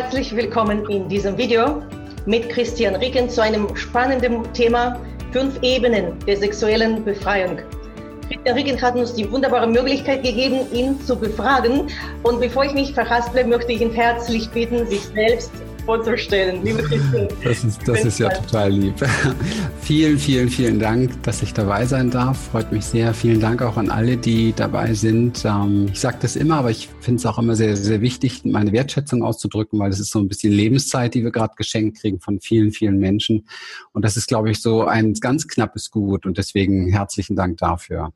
herzlich willkommen in diesem Video mit Christian Ricken zu einem spannenden Thema fünf Ebenen der sexuellen Befreiung. Christian Ricken hat uns die wunderbare Möglichkeit gegeben, ihn zu befragen. Und bevor ich mich verhasple, möchte ich ihn herzlich bitten, sich selbst vorzustellen. Liebe Christine. Das ist, das ist ja total lieb. vielen, vielen, vielen Dank, dass ich dabei sein darf. Freut mich sehr. Vielen Dank auch an alle, die dabei sind. Ähm, ich sage das immer, aber ich finde es auch immer sehr, sehr wichtig, meine Wertschätzung auszudrücken, weil es ist so ein bisschen Lebenszeit, die wir gerade geschenkt kriegen von vielen, vielen Menschen. Und das ist, glaube ich, so ein ganz knappes Gut. Und deswegen herzlichen Dank dafür.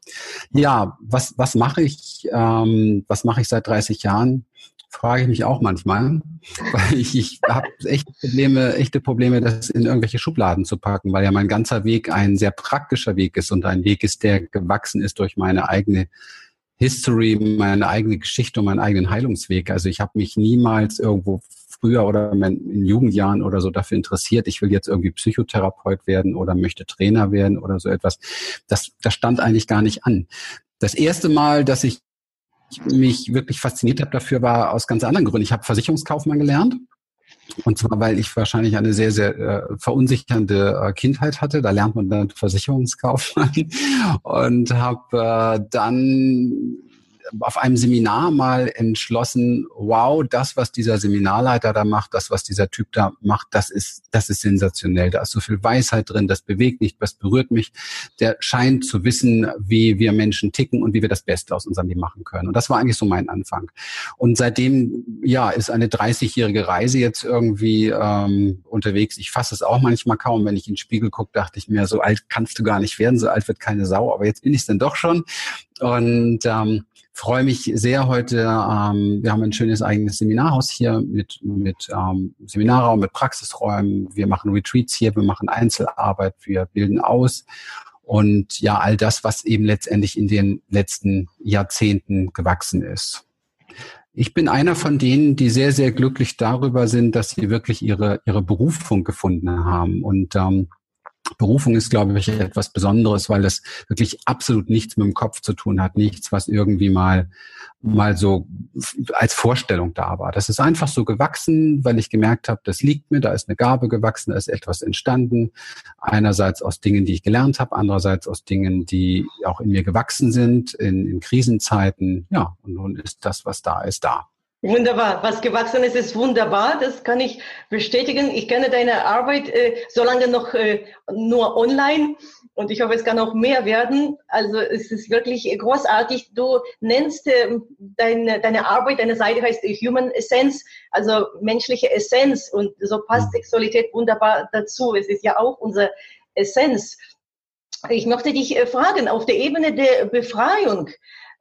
Ja, was, was mache ich? Ähm, was mache ich seit 30 Jahren? Frage ich mich auch manchmal, weil ich, ich habe echte Probleme, echte Probleme, das in irgendwelche Schubladen zu packen, weil ja mein ganzer Weg ein sehr praktischer Weg ist und ein Weg ist, der gewachsen ist durch meine eigene History, meine eigene Geschichte und meinen eigenen Heilungsweg. Also ich habe mich niemals irgendwo früher oder in Jugendjahren oder so dafür interessiert, ich will jetzt irgendwie Psychotherapeut werden oder möchte Trainer werden oder so etwas. Das, das stand eigentlich gar nicht an. Das erste Mal, dass ich mich wirklich fasziniert habe dafür, war aus ganz anderen Gründen. Ich habe Versicherungskaufmann gelernt. Und zwar, weil ich wahrscheinlich eine sehr, sehr äh, verunsichernde äh, Kindheit hatte. Da lernt man dann Versicherungskaufmann. Und habe äh, dann auf einem Seminar mal entschlossen, wow, das, was dieser Seminarleiter da macht, das, was dieser Typ da macht, das ist, das ist sensationell. Da ist so viel Weisheit drin, das bewegt mich, das berührt mich. Der scheint zu wissen, wie wir Menschen ticken und wie wir das Beste aus unserem Leben machen können. Und das war eigentlich so mein Anfang. Und seitdem, ja, ist eine 30-jährige Reise jetzt irgendwie ähm, unterwegs. Ich fasse es auch manchmal kaum. Wenn ich in den Spiegel gucke, dachte ich mir, so alt kannst du gar nicht werden, so alt wird keine Sau. Aber jetzt bin ich es dann doch schon. Und ähm, freue mich sehr heute. Ähm, wir haben ein schönes eigenes Seminarhaus hier mit, mit ähm, Seminarraum, mit Praxisräumen. Wir machen Retreats hier, wir machen Einzelarbeit, wir bilden aus. Und ja, all das, was eben letztendlich in den letzten Jahrzehnten gewachsen ist. Ich bin einer von denen, die sehr, sehr glücklich darüber sind, dass sie wirklich ihre, ihre Berufung gefunden haben. Und ähm, Berufung ist, glaube ich, etwas Besonderes, weil das wirklich absolut nichts mit dem Kopf zu tun hat, nichts, was irgendwie mal mal so als Vorstellung da war. Das ist einfach so gewachsen, weil ich gemerkt habe, das liegt mir, da ist eine Gabe gewachsen, da ist etwas entstanden. Einerseits aus Dingen, die ich gelernt habe, andererseits aus Dingen, die auch in mir gewachsen sind, in, in Krisenzeiten. Ja, und nun ist das, was da ist, da. Wunderbar. Was gewachsen ist, ist wunderbar. Das kann ich bestätigen. Ich kenne deine Arbeit äh, solange noch äh, nur online und ich hoffe, es kann auch mehr werden. Also es ist wirklich großartig. Du nennst äh, deine, deine Arbeit, deine Seite heißt Human Essence, also menschliche Essenz und so passt mhm. Sexualität wunderbar dazu. Es ist ja auch unsere Essenz. Ich möchte dich äh, fragen, auf der Ebene der Befreiung,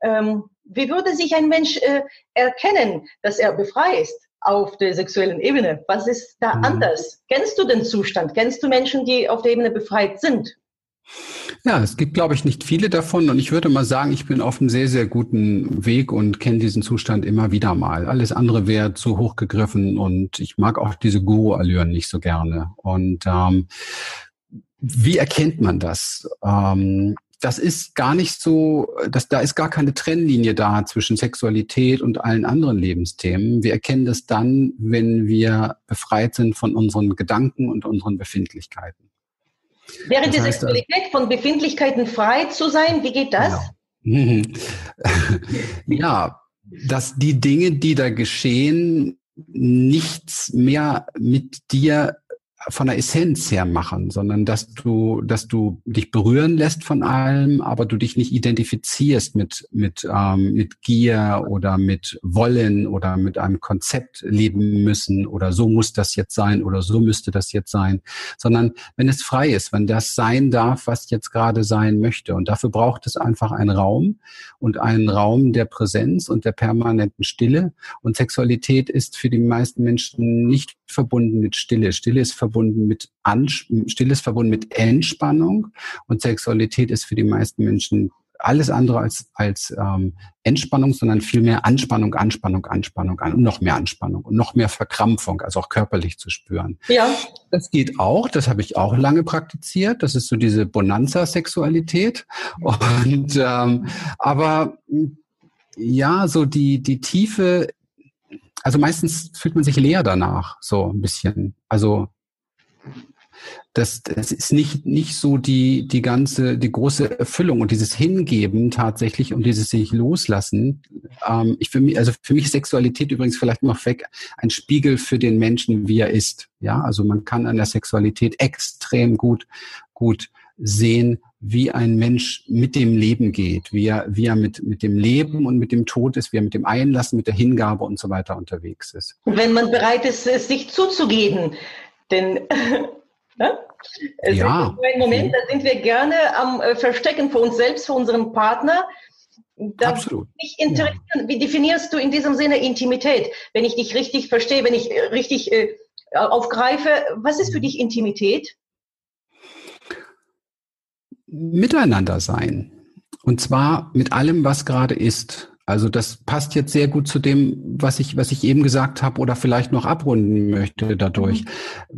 ähm, wie würde sich ein Mensch äh, erkennen, dass er befreit ist auf der sexuellen Ebene? Was ist da mhm. anders? Kennst du den Zustand? Kennst du Menschen, die auf der Ebene befreit sind? Ja, es gibt, glaube ich, nicht viele davon. Und ich würde mal sagen, ich bin auf einem sehr, sehr guten Weg und kenne diesen Zustand immer wieder mal. Alles andere wäre zu hoch gegriffen und ich mag auch diese Guru-Allüren nicht so gerne. Und ähm, wie erkennt man das? Ähm, das ist gar nicht so, dass da ist gar keine Trennlinie da zwischen Sexualität und allen anderen Lebensthemen. Wir erkennen das dann, wenn wir befreit sind von unseren Gedanken und unseren Befindlichkeiten. Wäre das die heißt, Sexualität von Befindlichkeiten frei zu sein? Wie geht das? Genau. ja, dass die Dinge, die da geschehen, nichts mehr mit dir von der Essenz her machen, sondern dass du, dass du dich berühren lässt von allem, aber du dich nicht identifizierst mit mit ähm, mit Gier oder mit Wollen oder mit einem Konzept leben müssen oder so muss das jetzt sein oder so müsste das jetzt sein, sondern wenn es frei ist, wenn das sein darf, was jetzt gerade sein möchte und dafür braucht es einfach einen Raum und einen Raum der Präsenz und der permanenten Stille und Sexualität ist für die meisten Menschen nicht verbunden mit Stille. Stille ist verbunden mit Ans Stille ist verbunden mit Entspannung und Sexualität ist für die meisten Menschen alles andere als, als ähm, Entspannung, sondern vielmehr Anspannung, Anspannung, Anspannung an und noch mehr Anspannung und noch mehr Verkrampfung, also auch körperlich zu spüren. Ja. Das geht auch, das habe ich auch lange praktiziert. Das ist so diese Bonanza-Sexualität. Und ähm, aber ja, so die, die Tiefe also meistens fühlt man sich leer danach, so ein bisschen. Also das, das ist nicht, nicht so die, die ganze, die große Erfüllung und dieses Hingeben tatsächlich und dieses sich loslassen. Ähm, ich für mich, also für mich ist Sexualität übrigens vielleicht noch weg ein Spiegel für den Menschen, wie er ist. Ja, also man kann an der Sexualität extrem gut, gut sehen, wie ein Mensch mit dem Leben geht, wie er, wie er mit, mit dem Leben und mit dem Tod ist, wie er mit dem Einlassen, mit der Hingabe und so weiter unterwegs ist. Wenn man bereit ist, es sich zuzugeben, denn ne? es ja. ist ein Moment, da sind wir gerne am äh, Verstecken für uns selbst, für unseren Partner. Da Absolut. Mich interessieren, ja. Wie definierst du in diesem Sinne Intimität? Wenn ich dich richtig verstehe, wenn ich äh, richtig äh, aufgreife, was ist für dich Intimität? miteinander sein. Und zwar mit allem, was gerade ist. Also das passt jetzt sehr gut zu dem, was ich, was ich eben gesagt habe oder vielleicht noch abrunden möchte dadurch. Mhm.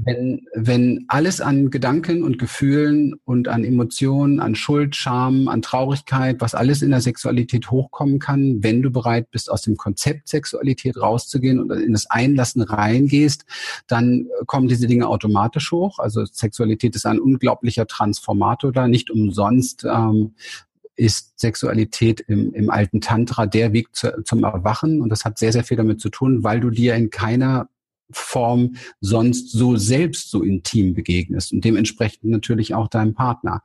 Wenn, wenn alles an Gedanken und Gefühlen und an Emotionen, an Schuld, Scham, an Traurigkeit, was alles in der Sexualität hochkommen kann, wenn du bereit bist, aus dem Konzept Sexualität rauszugehen und in das Einlassen reingehst, dann kommen diese Dinge automatisch hoch. Also Sexualität ist ein unglaublicher Transformator da, nicht umsonst ähm, ist Sexualität im, im alten Tantra der Weg zu, zum Erwachen. Und das hat sehr, sehr viel damit zu tun, weil du dir in keiner Form sonst so selbst so intim begegnest und dementsprechend natürlich auch deinem Partner.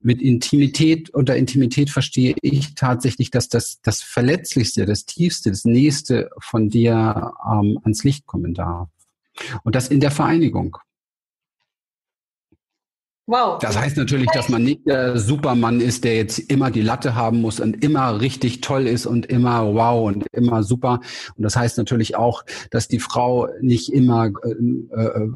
Mit Intimität unter Intimität verstehe ich tatsächlich, dass das, das Verletzlichste, das Tiefste, das Nächste von dir ähm, ans Licht kommen darf. Und das in der Vereinigung. Wow. Das heißt natürlich, dass man nicht der Supermann ist, der jetzt immer die Latte haben muss und immer richtig toll ist und immer wow und immer super. Und das heißt natürlich auch, dass die Frau nicht immer äh, äh,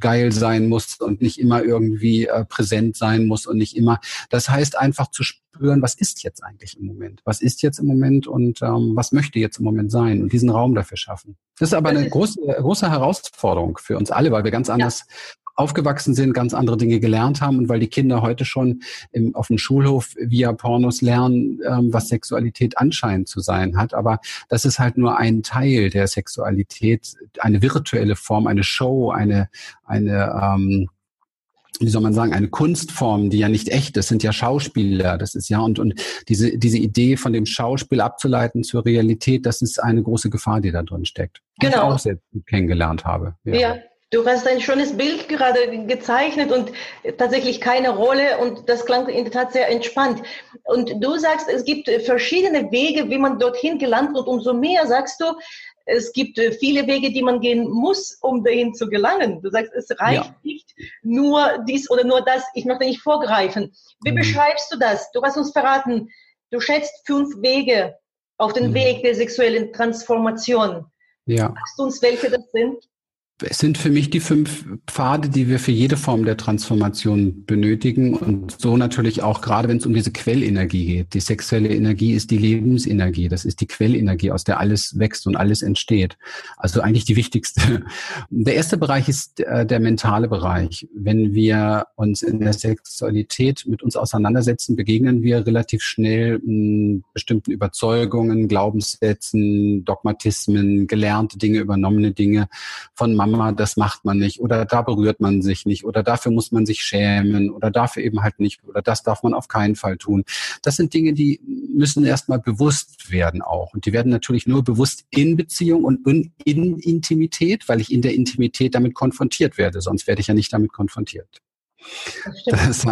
geil sein muss und nicht immer irgendwie äh, präsent sein muss und nicht immer. Das heißt einfach zu spüren, was ist jetzt eigentlich im Moment? Was ist jetzt im Moment und ähm, was möchte jetzt im Moment sein und diesen Raum dafür schaffen. Das ist aber eine große, große Herausforderung für uns alle, weil wir ganz anders ja aufgewachsen sind, ganz andere Dinge gelernt haben und weil die Kinder heute schon im, auf dem Schulhof via Pornos lernen, ähm, was Sexualität anscheinend zu sein hat. Aber das ist halt nur ein Teil der Sexualität, eine virtuelle Form, eine Show, eine, eine ähm, wie soll man sagen, eine Kunstform, die ja nicht echt ist, sind ja Schauspieler, das ist ja, und, und diese, diese Idee von dem Schauspiel abzuleiten zur Realität, das ist eine große Gefahr, die da drin steckt. Genau. Die ich auch selbst kennengelernt habe. Ja. ja. Du hast ein schönes Bild gerade gezeichnet und tatsächlich keine Rolle und das klang in der Tat sehr entspannt. Und du sagst, es gibt verschiedene Wege, wie man dorthin gelangt und umso mehr sagst du, es gibt viele Wege, die man gehen muss, um dahin zu gelangen. Du sagst, es reicht ja. nicht nur dies oder nur das. Ich möchte nicht vorgreifen. Wie mhm. beschreibst du das? Du hast uns verraten, du schätzt fünf Wege auf den mhm. Weg der sexuellen Transformation. Ja. Sagst du uns, welche das sind? Es sind für mich die fünf Pfade, die wir für jede Form der Transformation benötigen und so natürlich auch gerade, wenn es um diese Quellenergie geht. Die sexuelle Energie ist die Lebensenergie. Das ist die Quellenergie, aus der alles wächst und alles entsteht. Also eigentlich die wichtigste. Der erste Bereich ist äh, der mentale Bereich. Wenn wir uns in der Sexualität mit uns auseinandersetzen, begegnen wir relativ schnell hm, bestimmten Überzeugungen, Glaubenssätzen, Dogmatismen, gelernte Dinge, übernommene Dinge von Mama, das macht man nicht oder da berührt man sich nicht oder dafür muss man sich schämen oder dafür eben halt nicht oder das darf man auf keinen Fall tun. Das sind Dinge, die müssen erstmal bewusst werden auch und die werden natürlich nur bewusst in Beziehung und in, in Intimität, weil ich in der Intimität damit konfrontiert werde, sonst werde ich ja nicht damit konfrontiert. Das, das,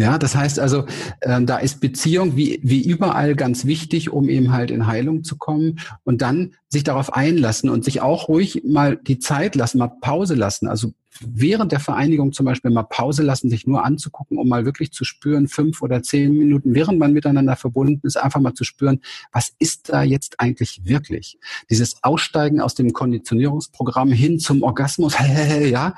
ja, das heißt also, äh, da ist Beziehung wie, wie überall ganz wichtig, um eben halt in Heilung zu kommen und dann sich darauf einlassen und sich auch ruhig mal die Zeit lassen, mal Pause lassen. Also während der Vereinigung zum Beispiel mal Pause lassen, sich nur anzugucken, um mal wirklich zu spüren, fünf oder zehn Minuten, während man miteinander verbunden ist, einfach mal zu spüren, was ist da jetzt eigentlich wirklich? Dieses Aussteigen aus dem Konditionierungsprogramm hin zum Orgasmus, ja,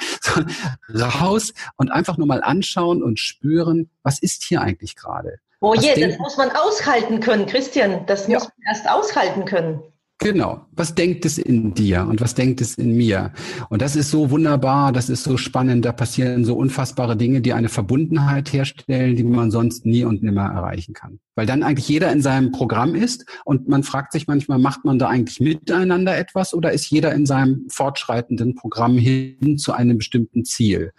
raus und einfach nur mal anschauen und spüren, was ist hier eigentlich gerade? Oh je, das muss man aushalten können, Christian. Das ja. muss man erst aushalten können. Genau. Was denkt es in dir und was denkt es in mir? Und das ist so wunderbar, das ist so spannend, da passieren so unfassbare Dinge, die eine Verbundenheit herstellen, die man sonst nie und nimmer erreichen kann. Weil dann eigentlich jeder in seinem Programm ist und man fragt sich manchmal, macht man da eigentlich miteinander etwas oder ist jeder in seinem fortschreitenden Programm hin zu einem bestimmten Ziel?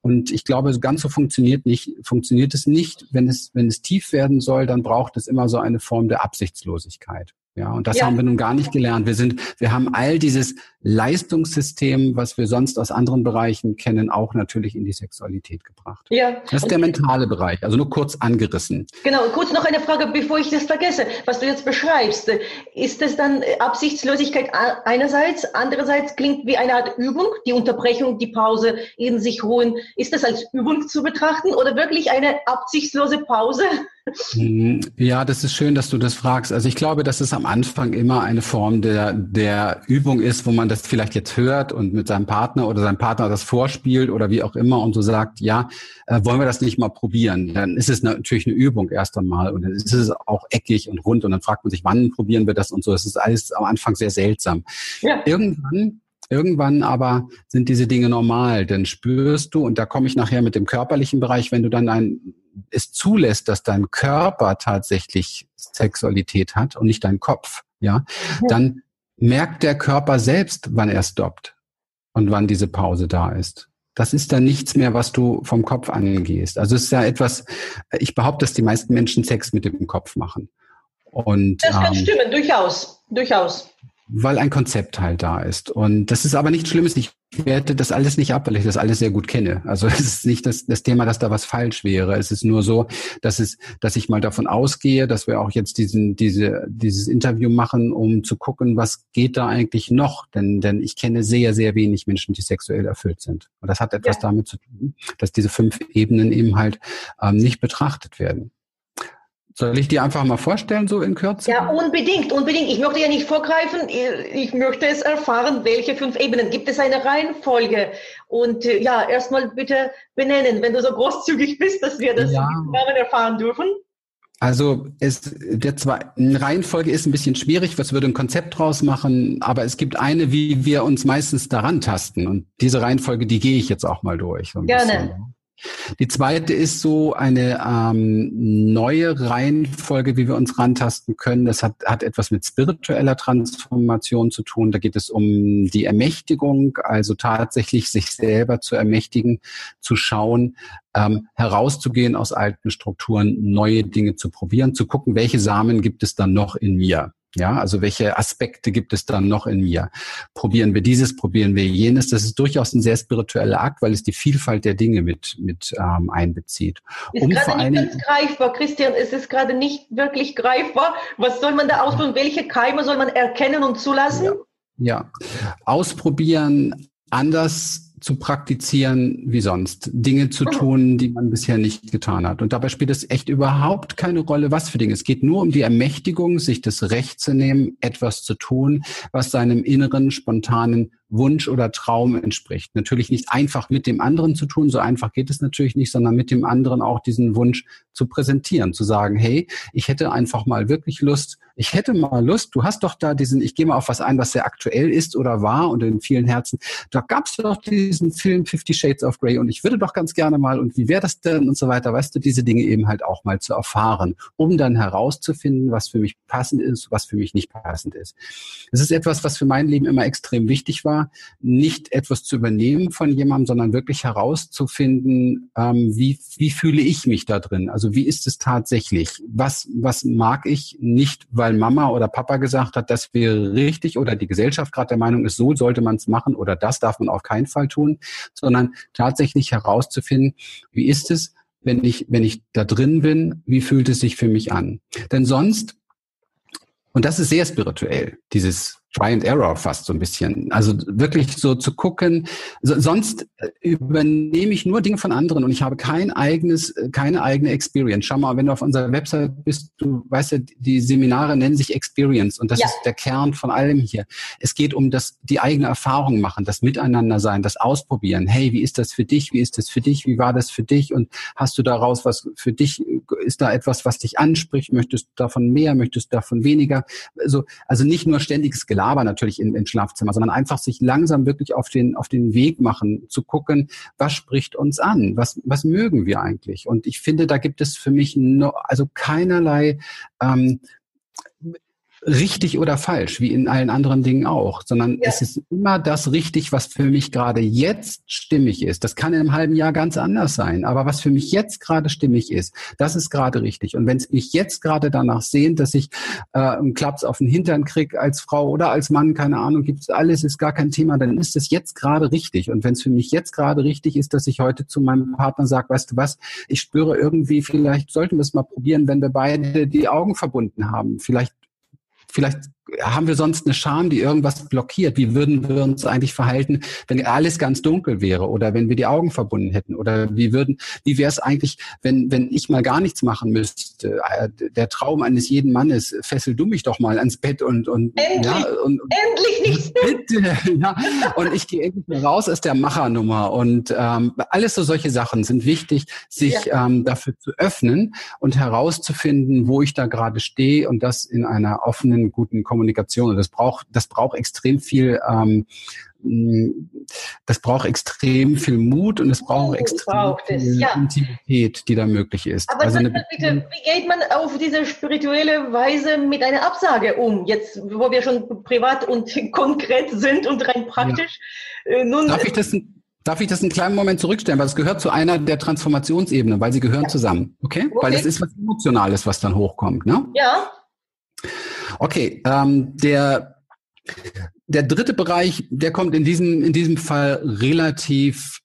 Und ich glaube, ganz so funktioniert nicht, funktioniert es nicht. Wenn es, wenn es tief werden soll, dann braucht es immer so eine Form der Absichtslosigkeit. Ja, und das ja. haben wir nun gar nicht gelernt. Wir sind, wir haben all dieses Leistungssystem, was wir sonst aus anderen Bereichen kennen, auch natürlich in die Sexualität gebracht. Ja. Das ist der mentale Bereich, also nur kurz angerissen. Genau, kurz noch eine Frage, bevor ich das vergesse. Was du jetzt beschreibst, ist das dann Absichtslosigkeit einerseits, andererseits klingt wie eine Art Übung, die Unterbrechung, die Pause, in sich ruhen. Ist das als Übung zu betrachten oder wirklich eine absichtslose Pause? Mhm. Ja, das ist schön, dass du das fragst. Also ich glaube, dass es am Anfang immer eine Form der, der Übung ist, wo man das vielleicht jetzt hört und mit seinem Partner oder seinem Partner das vorspielt oder wie auch immer und so sagt, ja, äh, wollen wir das nicht mal probieren? Dann ist es natürlich eine Übung erst einmal und dann ist es auch eckig und rund und dann fragt man sich, wann probieren wir das und so. Es ist alles am Anfang sehr seltsam. Ja. Irgendwann Irgendwann aber sind diese Dinge normal, denn spürst du, und da komme ich nachher mit dem körperlichen Bereich, wenn du dann ein, es zulässt, dass dein Körper tatsächlich Sexualität hat und nicht dein Kopf, ja, dann merkt der Körper selbst, wann er stoppt und wann diese Pause da ist. Das ist dann nichts mehr, was du vom Kopf angehst. Also es ist ja etwas, ich behaupte, dass die meisten Menschen Sex mit dem Kopf machen. Und, das kann ähm, stimmen, durchaus, durchaus weil ein Konzept halt da ist. Und das ist aber nichts Schlimmes. Ich werte das alles nicht ab, weil ich das alles sehr gut kenne. Also es ist nicht das, das Thema, dass da was falsch wäre. Es ist nur so, dass es, dass ich mal davon ausgehe, dass wir auch jetzt diesen, diese, dieses Interview machen, um zu gucken, was geht da eigentlich noch? Denn, denn ich kenne sehr, sehr wenig Menschen, die sexuell erfüllt sind. Und das hat etwas ja. damit zu tun, dass diese fünf Ebenen eben halt ähm, nicht betrachtet werden. Soll ich die einfach mal vorstellen, so in Kürze? Ja, unbedingt, unbedingt. Ich möchte ja nicht vorgreifen. Ich möchte es erfahren, welche fünf Ebenen. Gibt es eine Reihenfolge? Und äh, ja, erstmal bitte benennen, wenn du so großzügig bist, dass wir das ja. Namen erfahren dürfen. Also es, der zwei, eine Reihenfolge ist ein bisschen schwierig, was würde ein Konzept draus machen, aber es gibt eine, wie wir uns meistens daran tasten. Und diese Reihenfolge, die gehe ich jetzt auch mal durch. So Gerne. Bisschen. Die zweite ist so eine ähm, neue Reihenfolge, wie wir uns rantasten können. Das hat, hat etwas mit spiritueller Transformation zu tun. Da geht es um die Ermächtigung, also tatsächlich sich selber zu ermächtigen, zu schauen, ähm, herauszugehen aus alten Strukturen, neue Dinge zu probieren, zu gucken, welche Samen gibt es dann noch in mir. Ja, also welche Aspekte gibt es dann noch in mir? Probieren wir dieses, probieren wir jenes. Das ist durchaus ein sehr spiritueller Akt, weil es die Vielfalt der Dinge mit, mit ähm, einbezieht. Ist um gerade nicht ganz greifbar, Christian, es ist gerade nicht wirklich greifbar. Was soll man da ausprobieren? Welche Keime soll man erkennen und zulassen? Ja, ja. ausprobieren, anders zu praktizieren wie sonst, Dinge zu tun, die man bisher nicht getan hat. Und dabei spielt es echt überhaupt keine Rolle, was für Dinge. Es geht nur um die Ermächtigung, sich das Recht zu nehmen, etwas zu tun, was seinem inneren, spontanen Wunsch oder Traum entspricht. Natürlich nicht einfach mit dem anderen zu tun, so einfach geht es natürlich nicht, sondern mit dem anderen auch diesen Wunsch zu präsentieren, zu sagen, hey, ich hätte einfach mal wirklich Lust, ich hätte mal Lust, du hast doch da diesen, ich gehe mal auf was ein, was sehr aktuell ist oder war und in vielen Herzen, da gab es doch diesen Film Fifty Shades of Grey und ich würde doch ganz gerne mal und wie wäre das denn und so weiter, weißt du, diese Dinge eben halt auch mal zu erfahren, um dann herauszufinden, was für mich passend ist, was für mich nicht passend ist. Es ist etwas, was für mein Leben immer extrem wichtig war, nicht etwas zu übernehmen von jemandem, sondern wirklich herauszufinden, ähm, wie, wie fühle ich mich da drin? Also wie ist es tatsächlich? Was, was mag ich nicht, weil Mama oder Papa gesagt hat, das wäre richtig oder die Gesellschaft gerade der Meinung ist, so sollte man es machen oder das darf man auf keinen Fall tun, sondern tatsächlich herauszufinden, wie ist es, wenn ich, wenn ich da drin bin, wie fühlt es sich für mich an? Denn sonst und das ist sehr spirituell, dieses Try and Error fast so ein bisschen. Also wirklich so zu gucken. So, sonst äh, übernehme ich nur Dinge von anderen und ich habe kein eigenes, äh, keine eigene Experience. Schau mal, wenn du auf unserer Website bist, du weißt ja, die Seminare nennen sich Experience und das ja. ist der Kern von allem hier. Es geht um das, die eigene Erfahrung machen, das Miteinander sein, das Ausprobieren. Hey, wie ist das für dich? Wie ist das für dich? Wie war das für dich? Und hast du daraus was für dich? Ist da etwas, was dich anspricht? Möchtest du davon mehr? Möchtest du davon weniger? Also, also nicht nur ständiges Gelaber Gelaber natürlich in, in Schlafzimmer, sondern einfach sich langsam wirklich auf den, auf den Weg machen, zu gucken, was spricht uns an? Was, was mögen wir eigentlich? Und ich finde, da gibt es für mich no, also keinerlei ähm, richtig oder falsch, wie in allen anderen Dingen auch, sondern ja. es ist immer das richtig, was für mich gerade jetzt stimmig ist. Das kann in einem halben Jahr ganz anders sein, aber was für mich jetzt gerade stimmig ist, das ist gerade richtig. Und wenn es mich jetzt gerade danach sehnt, dass ich äh, einen Klaps auf den Hintern kriege als Frau oder als Mann, keine Ahnung, gibt es alles, ist gar kein Thema, dann ist es jetzt gerade richtig. Und wenn es für mich jetzt gerade richtig ist, dass ich heute zu meinem Partner sage, weißt du was, ich spüre irgendwie, vielleicht sollten wir es mal probieren, wenn wir beide die Augen verbunden haben. Vielleicht vielleicht haben wir sonst eine Scham, die irgendwas blockiert? Wie würden wir uns eigentlich verhalten, wenn alles ganz dunkel wäre oder wenn wir die Augen verbunden hätten? Oder wie würden, wie wäre es eigentlich, wenn, wenn ich mal gar nichts machen müsste? Äh, der Traum eines jeden Mannes, fessel du mich doch mal ans Bett und, und, endlich, ja, und, endlich nicht. Bitte, ja. Und ich gehe endlich mal raus aus der Machernummer. Und ähm, alles so solche Sachen sind wichtig, sich ja. ähm, dafür zu öffnen und herauszufinden, wo ich da gerade stehe und das in einer offenen, guten Kommunikation Kommunikation. Und das braucht, das braucht extrem viel, ähm, das braucht extrem viel Mut und es braucht oh, extrem viel ja. Intimität, die da möglich ist. Aber also bitte, wie geht man auf diese spirituelle Weise mit einer Absage um? Jetzt, wo wir schon privat und konkret sind und rein praktisch. Ja. Äh, nun, Darf ich das Darf ich das einen kleinen Moment zurückstellen, weil es gehört zu einer der Transformationsebenen, weil sie gehören ja. zusammen. Okay? okay? Weil es ist was Emotionales, was dann hochkommt, ne? Ja. Okay, ähm, der, der dritte Bereich, der kommt in diesem, in diesem Fall relativ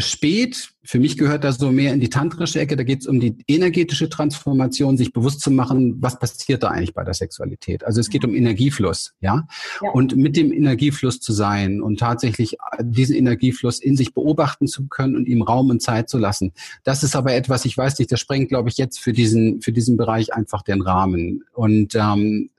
spät. Für mich gehört das so mehr in die tantrische Ecke. Da geht es um die energetische Transformation, sich bewusst zu machen, was passiert da eigentlich bei der Sexualität. Also es geht um Energiefluss, ja? ja. Und mit dem Energiefluss zu sein und tatsächlich diesen Energiefluss in sich beobachten zu können und ihm Raum und Zeit zu lassen. Das ist aber etwas, ich weiß nicht, das sprengt, glaube ich, jetzt für diesen, für diesen Bereich einfach den Rahmen. Und ähm,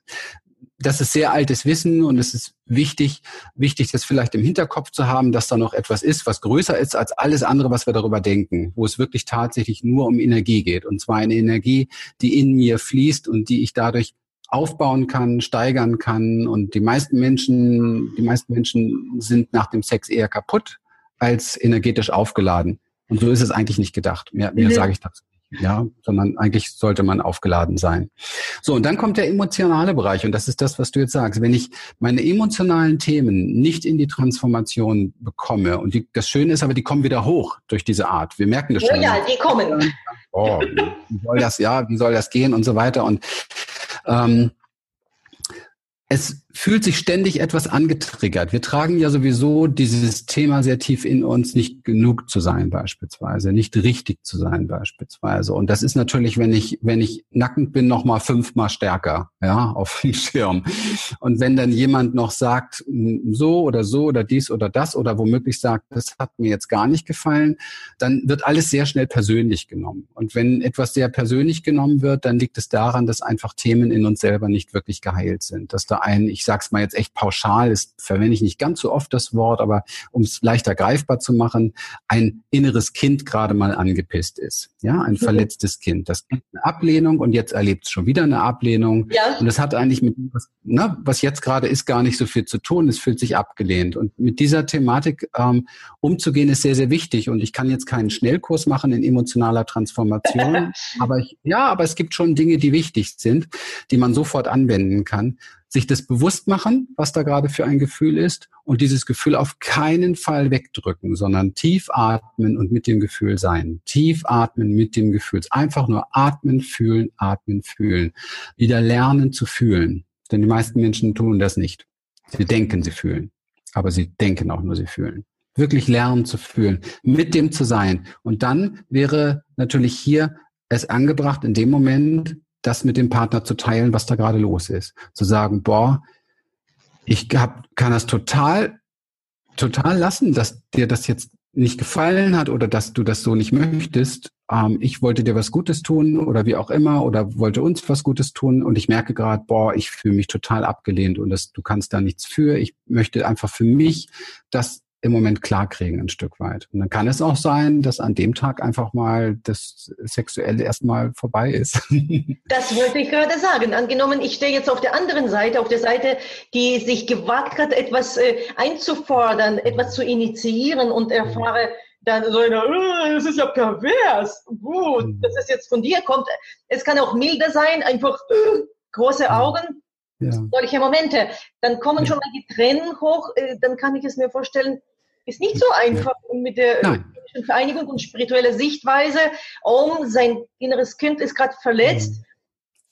das ist sehr altes Wissen und es ist wichtig, wichtig, das vielleicht im Hinterkopf zu haben, dass da noch etwas ist, was größer ist als alles andere, was wir darüber denken, wo es wirklich tatsächlich nur um Energie geht. Und zwar eine Energie, die in mir fließt und die ich dadurch aufbauen kann, steigern kann. Und die meisten Menschen, die meisten Menschen sind nach dem Sex eher kaputt als energetisch aufgeladen. Und so ist es eigentlich nicht gedacht. Mehr, mehr sage ich dazu ja, sondern eigentlich sollte man aufgeladen sein. So, und dann kommt der emotionale Bereich und das ist das, was du jetzt sagst. Wenn ich meine emotionalen Themen nicht in die Transformation bekomme und die, das Schöne ist aber, die kommen wieder hoch durch diese Art. Wir merken das schon. Oh ja, die kommen. Oh, wie soll das, ja, wie soll das gehen und so weiter und ähm, es fühlt sich ständig etwas angetriggert. Wir tragen ja sowieso dieses Thema sehr tief in uns, nicht genug zu sein beispielsweise, nicht richtig zu sein beispielsweise. Und das ist natürlich, wenn ich, wenn ich nackend bin, noch mal fünfmal stärker, ja, auf dem Schirm. Und wenn dann jemand noch sagt, so oder so oder dies oder das oder womöglich sagt, das hat mir jetzt gar nicht gefallen, dann wird alles sehr schnell persönlich genommen. Und wenn etwas sehr persönlich genommen wird, dann liegt es daran, dass einfach Themen in uns selber nicht wirklich geheilt sind, dass da ein, sage es mal jetzt echt pauschal, das verwende ich nicht ganz so oft das Wort, aber um es leichter greifbar zu machen, ein inneres Kind gerade mal angepisst ist. Ja, ein mhm. verletztes Kind. Das gibt eine Ablehnung und jetzt erlebt es schon wieder eine Ablehnung. Ja. Und das hat eigentlich mit was, ne, was jetzt gerade ist, gar nicht so viel zu tun. Es fühlt sich abgelehnt. Und mit dieser Thematik ähm, umzugehen, ist sehr, sehr wichtig. Und ich kann jetzt keinen Schnellkurs machen in emotionaler Transformation. aber ich, ja, aber es gibt schon Dinge, die wichtig sind, die man sofort anwenden kann sich das bewusst machen, was da gerade für ein Gefühl ist und dieses Gefühl auf keinen Fall wegdrücken, sondern tief atmen und mit dem Gefühl sein. Tief atmen mit dem Gefühl. Einfach nur atmen, fühlen, atmen, fühlen. Wieder lernen zu fühlen. Denn die meisten Menschen tun das nicht. Sie denken, sie fühlen. Aber sie denken auch nur, sie fühlen. Wirklich lernen zu fühlen, mit dem zu sein. Und dann wäre natürlich hier es angebracht, in dem Moment das mit dem Partner zu teilen, was da gerade los ist. Zu sagen, boah, ich hab, kann das total, total lassen, dass dir das jetzt nicht gefallen hat oder dass du das so nicht möchtest. Ähm, ich wollte dir was Gutes tun oder wie auch immer oder wollte uns was Gutes tun und ich merke gerade, boah, ich fühle mich total abgelehnt und das, du kannst da nichts für. Ich möchte einfach für mich das im Moment klarkriegen ein Stück weit. Und dann kann es auch sein, dass an dem Tag einfach mal das Sexuelle erstmal vorbei ist. Das wollte ich gerade sagen. Angenommen, ich stehe jetzt auf der anderen Seite, auf der Seite, die sich gewagt hat, etwas äh, einzufordern, etwas zu initiieren und erfahre dann so eine, äh, das ist ja pervers. Gut, mhm. dass es jetzt von dir kommt. Es kann auch milder sein, einfach äh, große Augen. Ja. Solche Momente. Dann kommen schon mal die Tränen hoch. Äh, dann kann ich es mir vorstellen, ist nicht so einfach mit der Nein. Vereinigung und spiritueller Sichtweise. Um, sein inneres Kind ist gerade verletzt.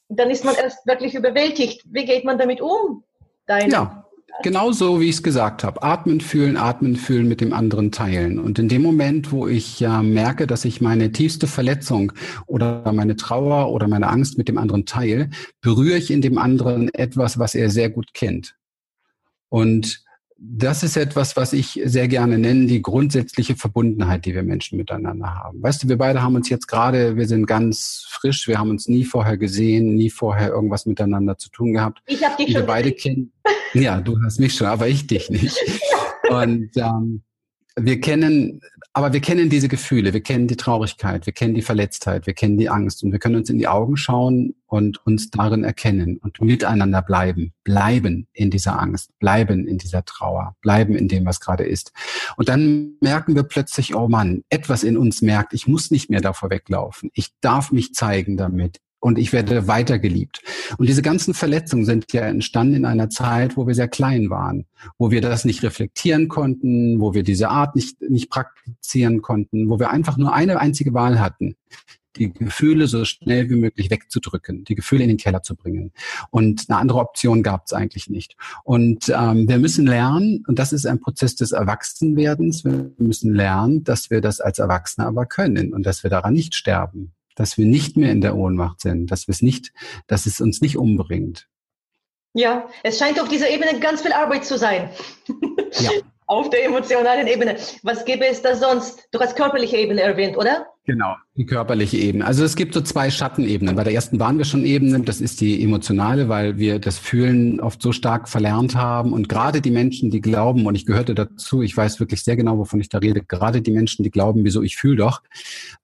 Mhm. Dann ist man erst wirklich überwältigt. Wie geht man damit um? Deine ja. Genau so, wie ich es gesagt habe. Atmen, fühlen, atmen, fühlen mit dem anderen teilen. Und in dem Moment, wo ich ja merke, dass ich meine tiefste Verletzung oder meine Trauer oder meine Angst mit dem anderen teile, berühre ich in dem anderen etwas, was er sehr gut kennt. Und das ist etwas, was ich sehr gerne nenne, die grundsätzliche Verbundenheit, die wir Menschen miteinander haben. Weißt du, wir beide haben uns jetzt gerade, wir sind ganz frisch, wir haben uns nie vorher gesehen, nie vorher irgendwas miteinander zu tun gehabt. Ich habe dich schon. Wir beide kennen. Ja, du hast mich schon, aber ich dich nicht. Und ähm, wir kennen, aber wir kennen diese Gefühle, wir kennen die Traurigkeit, wir kennen die Verletztheit, wir kennen die Angst und wir können uns in die Augen schauen und uns darin erkennen und miteinander bleiben, bleiben in dieser Angst, bleiben in dieser Trauer, bleiben in dem, was gerade ist. Und dann merken wir plötzlich, oh Mann, etwas in uns merkt, ich muss nicht mehr davor weglaufen. Ich darf mich zeigen damit und ich werde weitergeliebt. Und diese ganzen Verletzungen sind ja entstanden in einer Zeit, wo wir sehr klein waren, wo wir das nicht reflektieren konnten, wo wir diese Art nicht, nicht praktizieren konnten, wo wir einfach nur eine einzige Wahl hatten, die Gefühle so schnell wie möglich wegzudrücken, die Gefühle in den Keller zu bringen. Und eine andere Option gab es eigentlich nicht. Und ähm, wir müssen lernen, und das ist ein Prozess des Erwachsenwerdens, wir müssen lernen, dass wir das als Erwachsene aber können und dass wir daran nicht sterben dass wir nicht mehr in der Ohnmacht sind, dass wir es nicht, dass es uns nicht umbringt. Ja, es scheint auf dieser Ebene ganz viel Arbeit zu sein. Ja. auf der emotionalen Ebene. Was gäbe es da sonst? Du hast körperliche Ebene erwähnt, oder? Genau, die körperliche Ebene. Also es gibt so zwei Schattenebenen. Bei der ersten waren wir schon Ebenen, das ist die emotionale, weil wir das Fühlen oft so stark verlernt haben. Und gerade die Menschen, die glauben, und ich gehörte dazu, ich weiß wirklich sehr genau, wovon ich da rede, gerade die Menschen, die glauben, wieso ich fühle doch,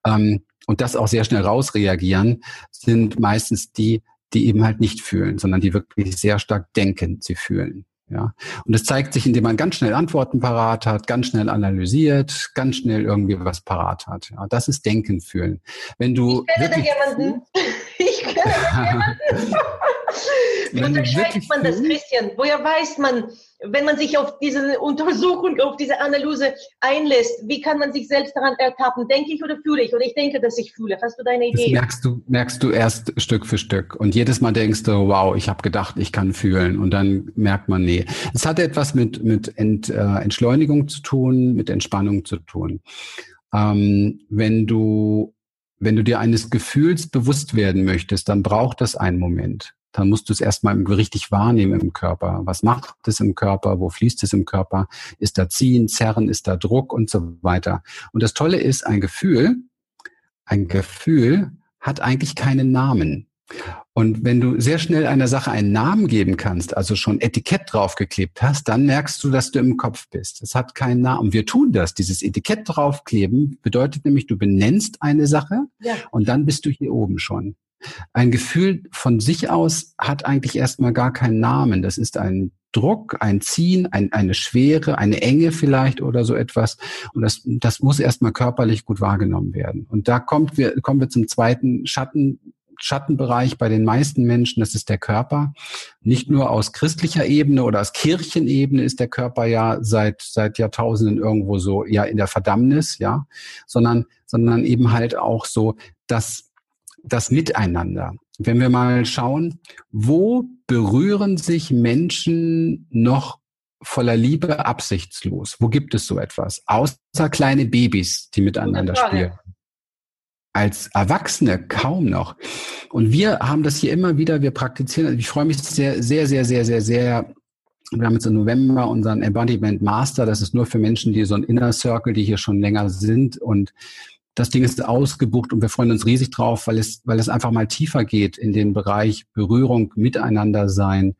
ähm, und das auch sehr schnell rausreagieren, sind meistens die, die eben halt nicht fühlen, sondern die wirklich sehr stark denken, sie fühlen. Ja, und es zeigt sich, indem man ganz schnell Antworten parat hat, ganz schnell analysiert, ganz schnell irgendwie was parat hat. Ja, das ist Denken fühlen. Wenn du ich kenne da jemanden. Ich kenne da jemanden. Wie unterscheidet man das, Christian? Woher weiß man, wenn man sich auf diese Untersuchung, auf diese Analyse einlässt, wie kann man sich selbst daran ertappen? Denke ich oder fühle ich? Oder ich denke, dass ich fühle. Hast du deine Idee? Das merkst du, merkst du erst Stück für Stück. Und jedes Mal denkst du, wow, ich habe gedacht, ich kann fühlen. Und dann merkt man, nee. Es hat etwas mit, mit Ent, äh, Entschleunigung zu tun, mit Entspannung zu tun. Ähm, wenn du wenn du dir eines Gefühls bewusst werden möchtest, dann braucht das einen Moment dann musst du es erstmal richtig wahrnehmen im Körper. Was macht es im Körper? Wo fließt es im Körper? Ist da Ziehen, Zerren? Ist da Druck und so weiter? Und das Tolle ist, ein Gefühl, ein Gefühl hat eigentlich keinen Namen. Und wenn du sehr schnell einer Sache einen Namen geben kannst, also schon Etikett draufgeklebt hast, dann merkst du, dass du im Kopf bist. Es hat keinen Namen. Wir tun das. Dieses Etikett draufkleben bedeutet nämlich, du benennst eine Sache ja. und dann bist du hier oben schon. Ein Gefühl von sich aus hat eigentlich erstmal gar keinen Namen. Das ist ein Druck, ein Ziehen, ein, eine Schwere, eine Enge vielleicht oder so etwas. Und das, das muss erstmal körperlich gut wahrgenommen werden. Und da kommt wir, kommen wir zum zweiten Schatten, Schattenbereich bei den meisten Menschen, das ist der Körper. Nicht nur aus christlicher Ebene oder aus Kirchenebene ist der Körper ja seit, seit Jahrtausenden irgendwo so, ja, in der Verdammnis, ja, sondern, sondern eben halt auch so, dass das Miteinander. Wenn wir mal schauen, wo berühren sich Menschen noch voller Liebe absichtslos? Wo gibt es so etwas? Außer kleine Babys, die miteinander spielen. Als Erwachsene kaum noch. Und wir haben das hier immer wieder, wir praktizieren, ich freue mich sehr, sehr, sehr, sehr, sehr, sehr wir haben jetzt im November unseren Embodiment Master. Das ist nur für Menschen, die so ein Inner Circle, die hier schon länger sind. Und das Ding ist ausgebucht und wir freuen uns riesig drauf, weil es, weil es einfach mal tiefer geht in den Bereich Berührung, Miteinander sein,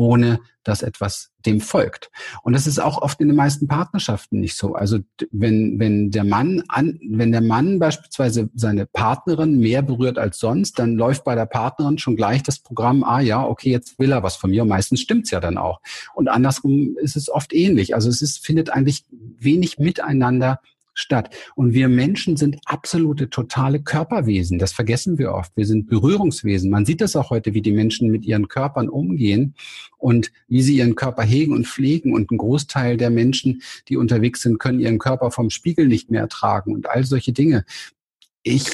ohne dass etwas dem folgt. Und das ist auch oft in den meisten Partnerschaften nicht so. Also wenn, wenn der Mann an, wenn der Mann beispielsweise seine Partnerin mehr berührt als sonst, dann läuft bei der Partnerin schon gleich das Programm, ah ja, okay, jetzt will er was von mir. Und meistens stimmt's ja dann auch. Und andersrum ist es oft ähnlich. Also es ist, findet eigentlich wenig miteinander statt. Und wir Menschen sind absolute, totale Körperwesen. Das vergessen wir oft. Wir sind Berührungswesen. Man sieht das auch heute, wie die Menschen mit ihren Körpern umgehen und wie sie ihren Körper hegen und pflegen. Und ein Großteil der Menschen, die unterwegs sind, können ihren Körper vom Spiegel nicht mehr tragen und all solche Dinge. Ich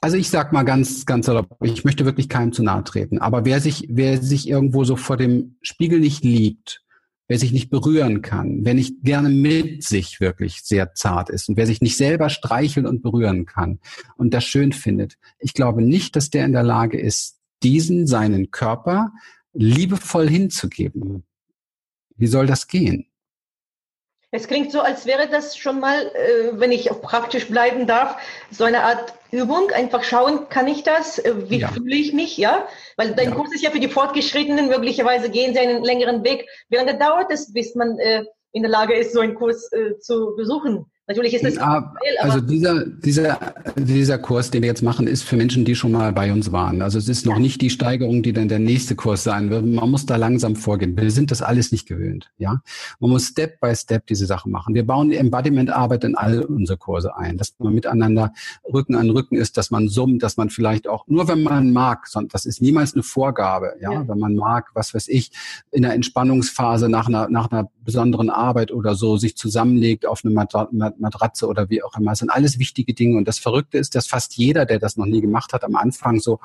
also ich sag mal ganz, ganz salopp, ich möchte wirklich keinem zu nahe treten. Aber wer sich, wer sich irgendwo so vor dem Spiegel nicht liebt wer sich nicht berühren kann, wer nicht gerne mit sich wirklich sehr zart ist und wer sich nicht selber streicheln und berühren kann und das schön findet. Ich glaube nicht, dass der in der Lage ist, diesen seinen Körper liebevoll hinzugeben. Wie soll das gehen? Es klingt so, als wäre das schon mal, äh, wenn ich praktisch bleiben darf, so eine Art Übung. Einfach schauen, kann ich das? Äh, wie ja. fühle ich mich? Ja, weil dein ja. Kurs ist ja für die Fortgeschrittenen. Möglicherweise gehen sie einen längeren Weg. Wie lange dauert es, bis man äh, in der Lage ist, so einen Kurs äh, zu besuchen? Natürlich ist das. Ja, also dieser, dieser, dieser Kurs, den wir jetzt machen, ist für Menschen, die schon mal bei uns waren. Also es ist noch nicht die Steigerung, die dann der nächste Kurs sein wird. Man muss da langsam vorgehen. Wir sind das alles nicht gewöhnt. Ja, man muss Step by Step diese Sachen machen. Wir bauen die Embodiment-Arbeit in all unsere Kurse ein, dass man miteinander Rücken an Rücken ist, dass man summt, dass man vielleicht auch nur, wenn man mag, das ist niemals eine Vorgabe. Ja, ja. wenn man mag, was weiß ich, in der Entspannungsphase nach einer nach einer besonderen Arbeit oder so sich zusammenlegt auf eine Matratze oder wie auch immer. Das sind alles wichtige Dinge. Und das Verrückte ist, dass fast jeder, der das noch nie gemacht hat, am Anfang so,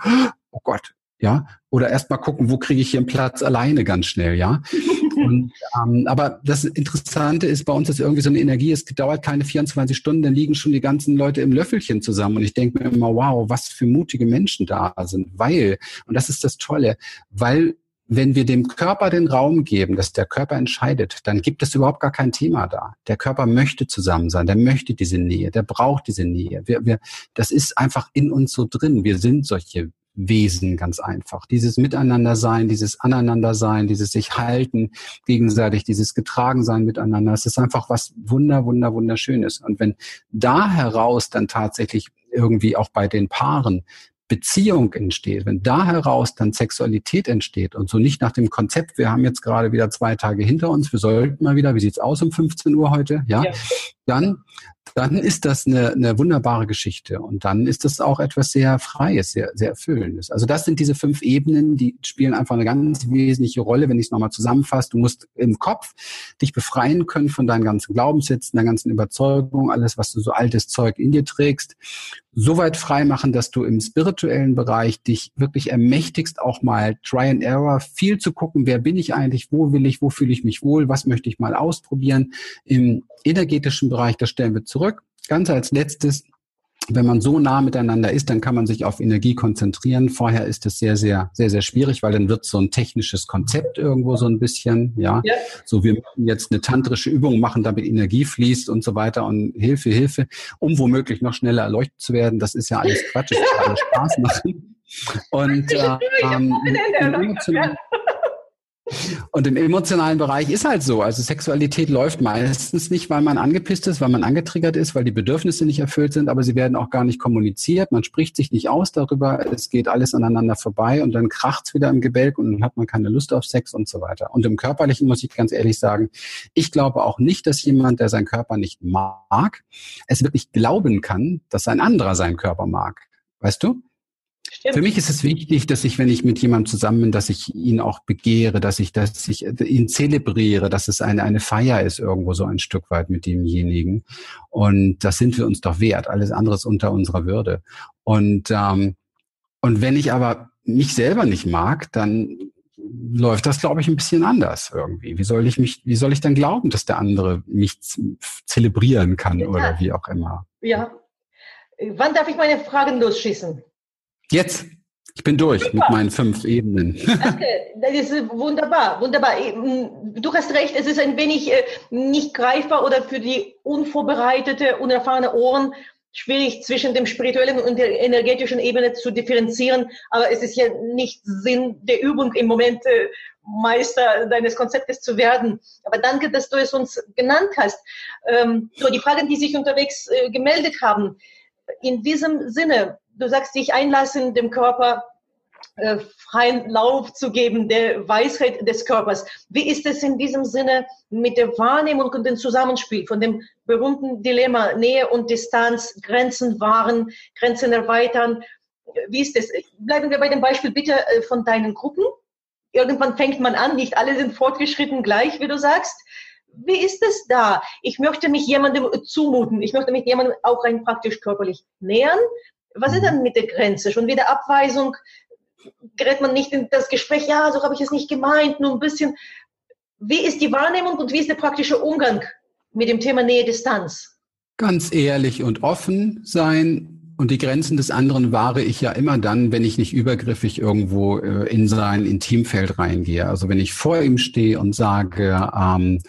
oh Gott, ja, oder erst mal gucken, wo kriege ich hier einen Platz alleine ganz schnell, ja. Und, ähm, aber das Interessante ist bei uns, dass irgendwie so eine Energie ist, dauert keine 24 Stunden, dann liegen schon die ganzen Leute im Löffelchen zusammen. Und ich denke mir immer, wow, was für mutige Menschen da sind, weil, und das ist das Tolle, weil wenn wir dem Körper den Raum geben, dass der Körper entscheidet, dann gibt es überhaupt gar kein Thema da. Der Körper möchte zusammen sein, der möchte diese Nähe, der braucht diese Nähe. Wir, wir, das ist einfach in uns so drin. Wir sind solche Wesen ganz einfach. Dieses Miteinander sein, dieses Aneinander sein, dieses sich halten gegenseitig, dieses getragen sein miteinander. Es ist einfach was wunder, wunder, wunderschönes. Und wenn da heraus dann tatsächlich irgendwie auch bei den Paaren Beziehung entsteht, wenn da heraus dann Sexualität entsteht und so nicht nach dem Konzept, wir haben jetzt gerade wieder zwei Tage hinter uns, wir sollten mal wieder, wie sieht's aus um 15 Uhr heute, ja, ja. Dann dann ist das eine, eine wunderbare Geschichte und dann ist das auch etwas sehr Freies, sehr, sehr Erfüllendes. Also das sind diese fünf Ebenen, die spielen einfach eine ganz wesentliche Rolle, wenn ich es nochmal zusammenfasse. Du musst im Kopf dich befreien können von deinen ganzen Glaubenssätzen, deinen ganzen Überzeugungen, alles, was du so altes Zeug in dir trägst, so weit frei machen, dass du im spirituellen Bereich dich wirklich ermächtigst, auch mal Try and Error, viel zu gucken, wer bin ich eigentlich, wo will ich, wo fühle ich mich wohl, was möchte ich mal ausprobieren. Im energetischen Bereich, das stellen wir zurück. Ganz als letztes, wenn man so nah miteinander ist, dann kann man sich auf Energie konzentrieren. Vorher ist es sehr, sehr, sehr, sehr schwierig, weil dann wird so ein technisches Konzept irgendwo so ein bisschen, ja. ja. So, wir müssen jetzt eine tantrische Übung machen, damit Energie fließt und so weiter und Hilfe, Hilfe, um womöglich noch schneller erleuchtet zu werden. Das ist ja alles Quatsch, das kann alles Spaß machen. Und äh, ähm, und im emotionalen Bereich ist halt so. Also Sexualität läuft meistens nicht, weil man angepisst ist, weil man angetriggert ist, weil die Bedürfnisse nicht erfüllt sind, aber sie werden auch gar nicht kommuniziert. Man spricht sich nicht aus darüber. Es geht alles aneinander vorbei und dann kracht's wieder im Gebälk und dann hat man keine Lust auf Sex und so weiter. Und im Körperlichen muss ich ganz ehrlich sagen, ich glaube auch nicht, dass jemand, der seinen Körper nicht mag, es wirklich glauben kann, dass ein anderer seinen Körper mag. Weißt du? Stimmt. Für mich ist es wichtig, dass ich, wenn ich mit jemandem zusammen bin, dass ich ihn auch begehre, dass ich, dass ich ihn zelebriere, dass es eine, eine Feier ist irgendwo so ein Stück weit mit demjenigen. Und das sind wir uns doch wert. Alles andere ist unter unserer Würde. Und, ähm, und wenn ich aber mich selber nicht mag, dann läuft das, glaube ich, ein bisschen anders irgendwie. Wie soll ich mich, wie soll ich dann glauben, dass der andere mich zelebrieren kann ja. oder wie auch immer? Ja. Wann darf ich meine Fragen losschießen? Jetzt. Ich bin durch Super. mit meinen fünf Ebenen. Danke, das ist wunderbar, wunderbar. Du hast recht, es ist ein wenig äh, nicht greifbar oder für die unvorbereitete, unerfahrene Ohren schwierig zwischen dem spirituellen und der energetischen Ebene zu differenzieren. Aber es ist ja nicht Sinn der Übung im Moment, äh, Meister deines Konzeptes zu werden. Aber danke, dass du es uns genannt hast. Ähm, so die Fragen, die sich unterwegs äh, gemeldet haben. In diesem Sinne, du sagst, dich einlassen, dem Körper äh, freien Lauf zu geben, der Weisheit des Körpers. Wie ist es in diesem Sinne mit der Wahrnehmung und dem Zusammenspiel von dem berühmten Dilemma Nähe und Distanz, Grenzen wahren, Grenzen erweitern? Wie ist es? Bleiben wir bei dem Beispiel bitte äh, von deinen Gruppen. Irgendwann fängt man an, nicht alle sind fortgeschritten gleich, wie du sagst. Wie ist es da? Ich möchte mich jemandem zumuten. Ich möchte mich jemandem auch rein praktisch körperlich nähern. Was ist dann mit der Grenze? Schon wieder Abweisung? gerät man nicht in das Gespräch, ja, so habe ich es nicht gemeint, nur ein bisschen. Wie ist die Wahrnehmung und wie ist der praktische Umgang mit dem Thema Nähe-Distanz? Ganz ehrlich und offen sein. Und die Grenzen des anderen wahre ich ja immer dann, wenn ich nicht übergriffig irgendwo äh, in sein Intimfeld reingehe. Also wenn ich vor ihm stehe und sage, ähm,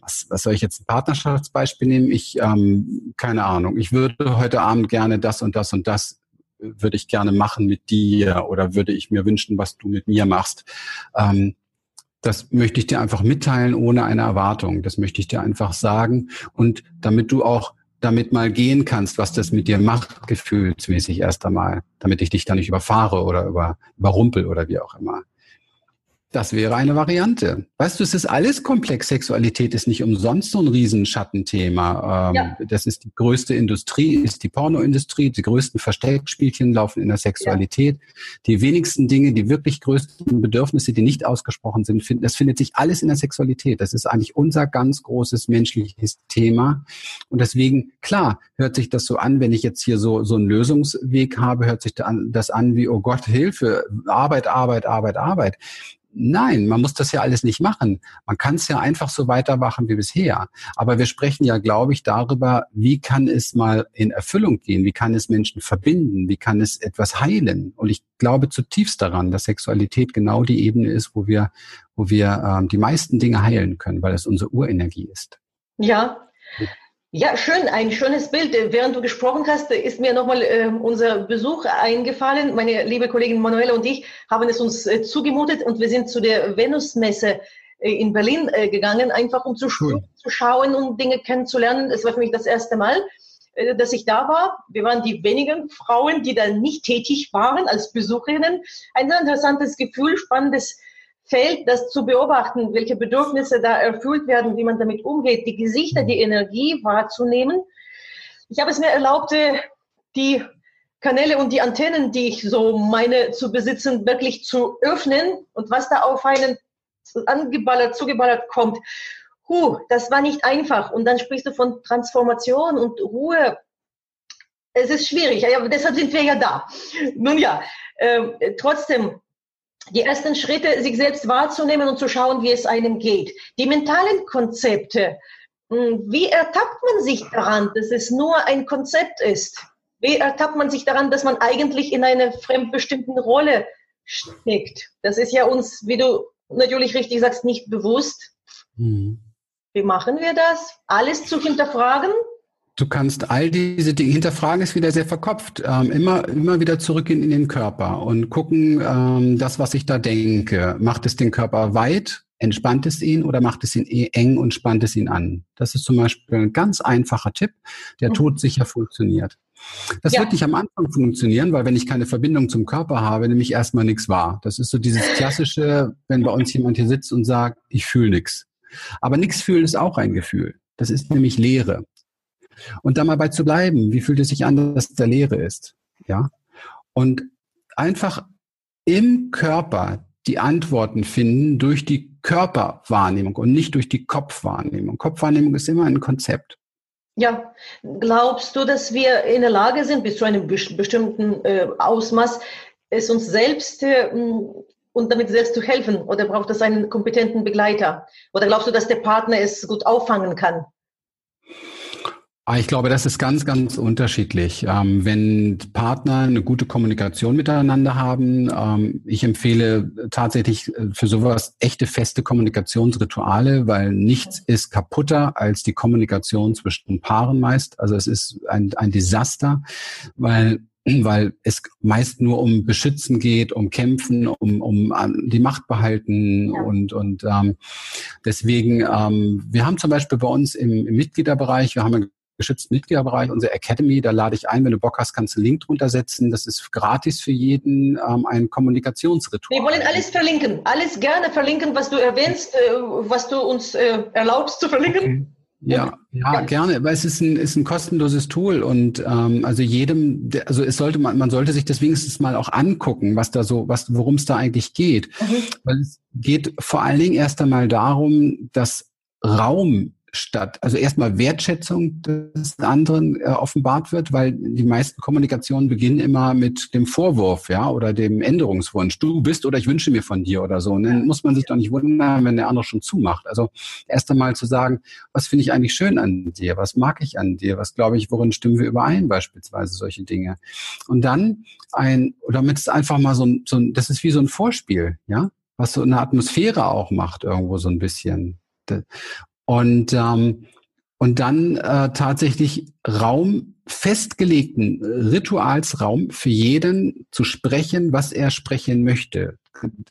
was, was soll ich jetzt ein Partnerschaftsbeispiel nehmen? Ich, ähm, keine Ahnung, ich würde heute Abend gerne das und das und das würde ich gerne machen mit dir oder würde ich mir wünschen, was du mit mir machst. Ähm, das möchte ich dir einfach mitteilen ohne eine Erwartung. Das möchte ich dir einfach sagen. Und damit du auch damit mal gehen kannst, was das mit dir macht, gefühlsmäßig erst einmal, damit ich dich da nicht überfahre oder über, überrumpel oder wie auch immer. Das wäre eine Variante. Weißt du, es ist alles komplex. Sexualität ist nicht umsonst so ein Riesenschattenthema. Ähm, ja. Das ist die größte Industrie, ist die Pornoindustrie. Die größten Versteckspielchen laufen in der Sexualität. Ja. Die wenigsten Dinge, die wirklich größten Bedürfnisse, die nicht ausgesprochen sind, finden, das findet sich alles in der Sexualität. Das ist eigentlich unser ganz großes menschliches Thema. Und deswegen, klar, hört sich das so an, wenn ich jetzt hier so, so einen Lösungsweg habe, hört sich das an wie, oh Gott, Hilfe, Arbeit, Arbeit, Arbeit, Arbeit. Nein, man muss das ja alles nicht machen. Man kann es ja einfach so weitermachen wie bisher. Aber wir sprechen ja, glaube ich, darüber, wie kann es mal in Erfüllung gehen? Wie kann es Menschen verbinden? Wie kann es etwas heilen? Und ich glaube zutiefst daran, dass Sexualität genau die Ebene ist, wo wir, wo wir ähm, die meisten Dinge heilen können, weil es unsere Urenergie ist. Ja, ja, schön, ein schönes Bild. Während du gesprochen hast, ist mir nochmal äh, unser Besuch eingefallen. Meine liebe Kollegin Manuela und ich haben es uns äh, zugemutet und wir sind zu der Venusmesse äh, in Berlin äh, gegangen, einfach um zu, cool. zu schauen und Dinge kennenzulernen. Es war für mich das erste Mal, äh, dass ich da war. Wir waren die wenigen Frauen, die da nicht tätig waren als Besucherinnen. Ein interessantes Gefühl, spannendes Feld, das zu beobachten, welche Bedürfnisse da erfüllt werden, wie man damit umgeht, die Gesichter, die Energie wahrzunehmen. Ich habe es mir erlaubt, die Kanäle und die Antennen, die ich so meine zu besitzen, wirklich zu öffnen und was da auf einen angeballert, zugeballert kommt. Huh, das war nicht einfach. Und dann sprichst du von Transformation und Ruhe. Es ist schwierig, ja, deshalb sind wir ja da. Nun ja, äh, trotzdem, die ersten Schritte, sich selbst wahrzunehmen und zu schauen, wie es einem geht. Die mentalen Konzepte, hm, wie ertappt man sich daran, dass es nur ein Konzept ist? Wie ertappt man sich daran, dass man eigentlich in einer fremdbestimmten Rolle steckt? Das ist ja uns, wie du natürlich richtig sagst, nicht bewusst. Mhm. Wie machen wir das? Alles zu hinterfragen? Du kannst all diese Dinge hinterfragen, ist wieder sehr verkopft. Ähm, immer, immer wieder zurückgehen in den Körper und gucken, ähm, das, was ich da denke, macht es den Körper weit, entspannt es ihn oder macht es ihn eh eng und spannt es ihn an? Das ist zum Beispiel ein ganz einfacher Tipp, der mhm. todsicher funktioniert. Das ja. wird nicht am Anfang funktionieren, weil wenn ich keine Verbindung zum Körper habe, nämlich erstmal nichts wahr. Das ist so dieses klassische, wenn bei uns jemand hier sitzt und sagt, ich fühle nichts. Aber nichts fühlen ist auch ein Gefühl. Das ist nämlich Leere. Und da mal bei zu bleiben, wie fühlt es sich an, dass der Leere ist? Ja. Und einfach im Körper die Antworten finden durch die Körperwahrnehmung und nicht durch die Kopfwahrnehmung. Kopfwahrnehmung ist immer ein Konzept. Ja, glaubst du, dass wir in der Lage sind, bis zu einem bestimmten äh, Ausmaß, es uns selbst äh, und damit selbst zu helfen? Oder braucht es einen kompetenten Begleiter? Oder glaubst du, dass der Partner es gut auffangen kann? Ah, ich glaube, das ist ganz, ganz unterschiedlich. Ähm, wenn Partner eine gute Kommunikation miteinander haben, ähm, ich empfehle tatsächlich äh, für sowas echte feste Kommunikationsrituale, weil nichts ist kaputter als die Kommunikation zwischen Paaren meist. Also es ist ein, ein Desaster, weil weil es meist nur um Beschützen geht, um Kämpfen, um, um die Macht behalten und, und ähm, deswegen, ähm, wir haben zum Beispiel bei uns im, im Mitgliederbereich, wir haben geschützten Mitgliederbereich, unsere Academy, da lade ich ein, wenn du Bock hast, kannst du einen Link drunter setzen. Das ist gratis für jeden ähm, ein Kommunikationsritual. Wir wollen alles verlinken, alles gerne verlinken, was du erwähnst, äh, was du uns äh, erlaubst zu verlinken. Okay. Ja, ja, gerne, weil es ist ein, ist ein kostenloses Tool und ähm, also jedem, also es sollte man, man sollte sich das wenigstens mal auch angucken, was da so, was, worum es da eigentlich geht. Mhm. Weil es geht vor allen Dingen erst einmal darum, dass Raum statt, also erstmal Wertschätzung des anderen äh, offenbart wird, weil die meisten Kommunikationen beginnen immer mit dem Vorwurf, ja, oder dem Änderungswunsch. Du bist oder ich wünsche mir von dir oder so. Und dann muss man sich doch nicht wundern, wenn der andere schon zumacht. Also erst einmal zu sagen, was finde ich eigentlich schön an dir? Was mag ich an dir? Was glaube ich, worin stimmen wir überein? Beispielsweise solche Dinge. Und dann ein, oder damit es einfach mal so ein, so ein, das ist wie so ein Vorspiel, ja, was so eine Atmosphäre auch macht irgendwo so ein bisschen. Und, ähm, und dann äh, tatsächlich Raum, festgelegten Ritualsraum für jeden zu sprechen, was er sprechen möchte.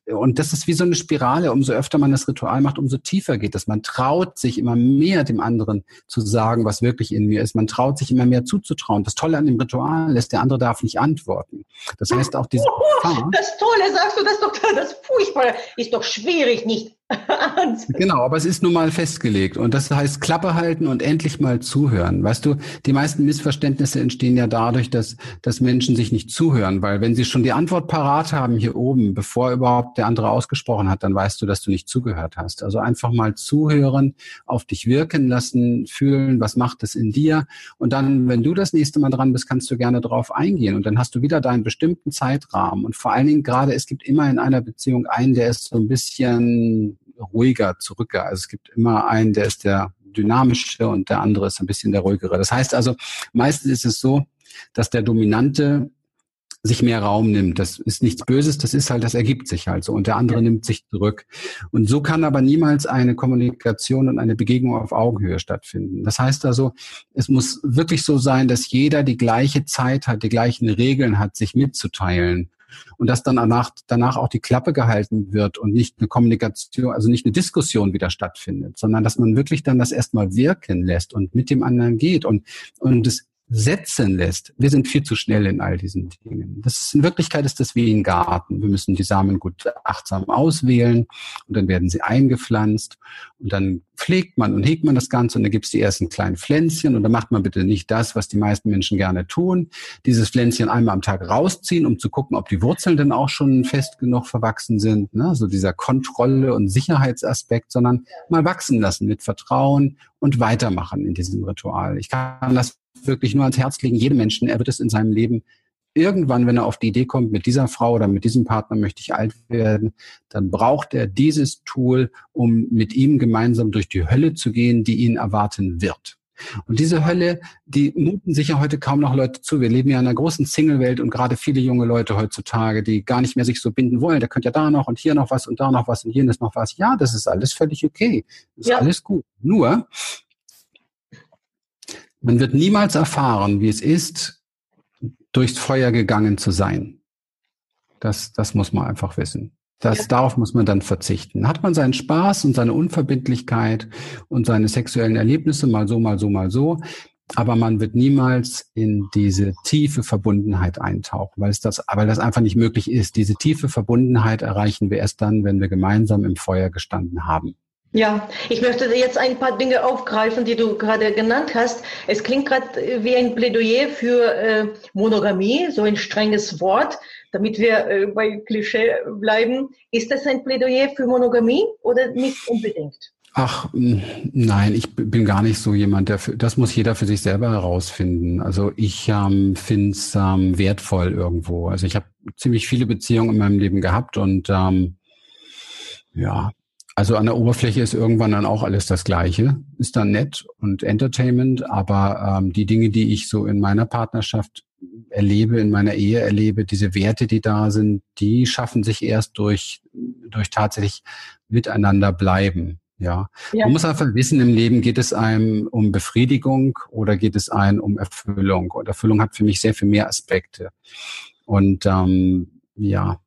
Und das ist wie so eine Spirale. Umso öfter man das Ritual macht, umso tiefer geht es. Man traut sich immer mehr dem anderen zu sagen, was wirklich in mir ist. Man traut sich immer mehr zuzutrauen. Das Tolle an dem Ritual ist, der andere darf nicht antworten. Das heißt auch diese. Das Tolle, sagst du das doch, das Furchtbare ist doch schwierig, nicht genau, aber es ist nun mal festgelegt. Und das heißt Klappe halten und endlich mal zuhören. Weißt du, die meisten Missverständnisse entstehen ja dadurch, dass, dass Menschen sich nicht zuhören, weil wenn sie schon die Antwort parat haben hier oben, bevor überhaupt der andere ausgesprochen hat, dann weißt du, dass du nicht zugehört hast. Also einfach mal zuhören, auf dich wirken lassen, fühlen, was macht es in dir. Und dann, wenn du das nächste Mal dran bist, kannst du gerne drauf eingehen. Und dann hast du wieder deinen bestimmten Zeitrahmen. Und vor allen Dingen gerade, es gibt immer in einer Beziehung einen, der ist so ein bisschen ruhiger, zurücker. Also es gibt immer einen, der ist der dynamische und der andere ist ein bisschen der ruhigere. Das heißt also, meistens ist es so, dass der Dominante sich mehr Raum nimmt. Das ist nichts Böses, das ist halt, das ergibt sich halt so. Und der andere ja. nimmt sich zurück. Und so kann aber niemals eine Kommunikation und eine Begegnung auf Augenhöhe stattfinden. Das heißt also, es muss wirklich so sein, dass jeder die gleiche Zeit hat, die gleichen Regeln hat, sich mitzuteilen und dass dann danach, danach auch die Klappe gehalten wird und nicht eine Kommunikation, also nicht eine Diskussion wieder stattfindet, sondern dass man wirklich dann das erstmal wirken lässt und mit dem anderen geht und, und es setzen lässt. Wir sind viel zu schnell in all diesen Dingen. Das ist in Wirklichkeit ist das wie ein Garten. Wir müssen die Samen gut achtsam auswählen und dann werden sie eingepflanzt und dann pflegt man und hegt man das Ganze und dann gibt es die ersten kleinen Pflänzchen und dann macht man bitte nicht das, was die meisten Menschen gerne tun. Dieses Pflänzchen einmal am Tag rausziehen, um zu gucken, ob die Wurzeln denn auch schon fest genug verwachsen sind. Ne? So dieser Kontrolle- und Sicherheitsaspekt, sondern mal wachsen lassen mit Vertrauen und weitermachen in diesem Ritual. Ich kann das wirklich nur ans Herz legen, jedem Menschen, er wird es in seinem Leben irgendwann, wenn er auf die Idee kommt, mit dieser Frau oder mit diesem Partner möchte ich alt werden, dann braucht er dieses Tool, um mit ihm gemeinsam durch die Hölle zu gehen, die ihn erwarten wird. Und diese Hölle, die muten sich ja heute kaum noch Leute zu. Wir leben ja in einer großen Single-Welt und gerade viele junge Leute heutzutage, die gar nicht mehr sich so binden wollen. Da könnte ja da noch und hier noch was und da noch was und jenes noch was. Ja, das ist alles völlig okay. Das ist ja. alles gut. Nur, man wird niemals erfahren, wie es ist, durchs Feuer gegangen zu sein. Das, das muss man einfach wissen. Das, ja. Darauf muss man dann verzichten. Hat man seinen Spaß und seine Unverbindlichkeit und seine sexuellen Erlebnisse, mal so, mal so, mal so, aber man wird niemals in diese tiefe Verbundenheit eintauchen, weil es das, weil das einfach nicht möglich ist. Diese tiefe Verbundenheit erreichen wir erst dann, wenn wir gemeinsam im Feuer gestanden haben. Ja, ich möchte jetzt ein paar Dinge aufgreifen, die du gerade genannt hast. Es klingt gerade wie ein Plädoyer für äh, Monogamie, so ein strenges Wort, damit wir äh, bei Klischee bleiben. Ist das ein Plädoyer für Monogamie oder nicht unbedingt? Ach, nein, ich bin gar nicht so jemand, der für, das muss jeder für sich selber herausfinden. Also ich ähm, finde es ähm, wertvoll irgendwo. Also ich habe ziemlich viele Beziehungen in meinem Leben gehabt und ähm, ja, Also an der Oberfläche ist irgendwann dann auch alles das Gleiche. Ist dann nett und Entertainment, aber ähm, die Dinge, die ich so in meiner Partnerschaft erlebe, in meiner Ehe erlebe, diese Werte, die da sind, die schaffen sich erst durch, durch tatsächlich miteinander bleiben. Ja. ja. Man muss einfach wissen, im Leben geht es einem um Befriedigung oder geht es einem um Erfüllung. Und Erfüllung hat für mich sehr viel mehr Aspekte. Und ähm, ja,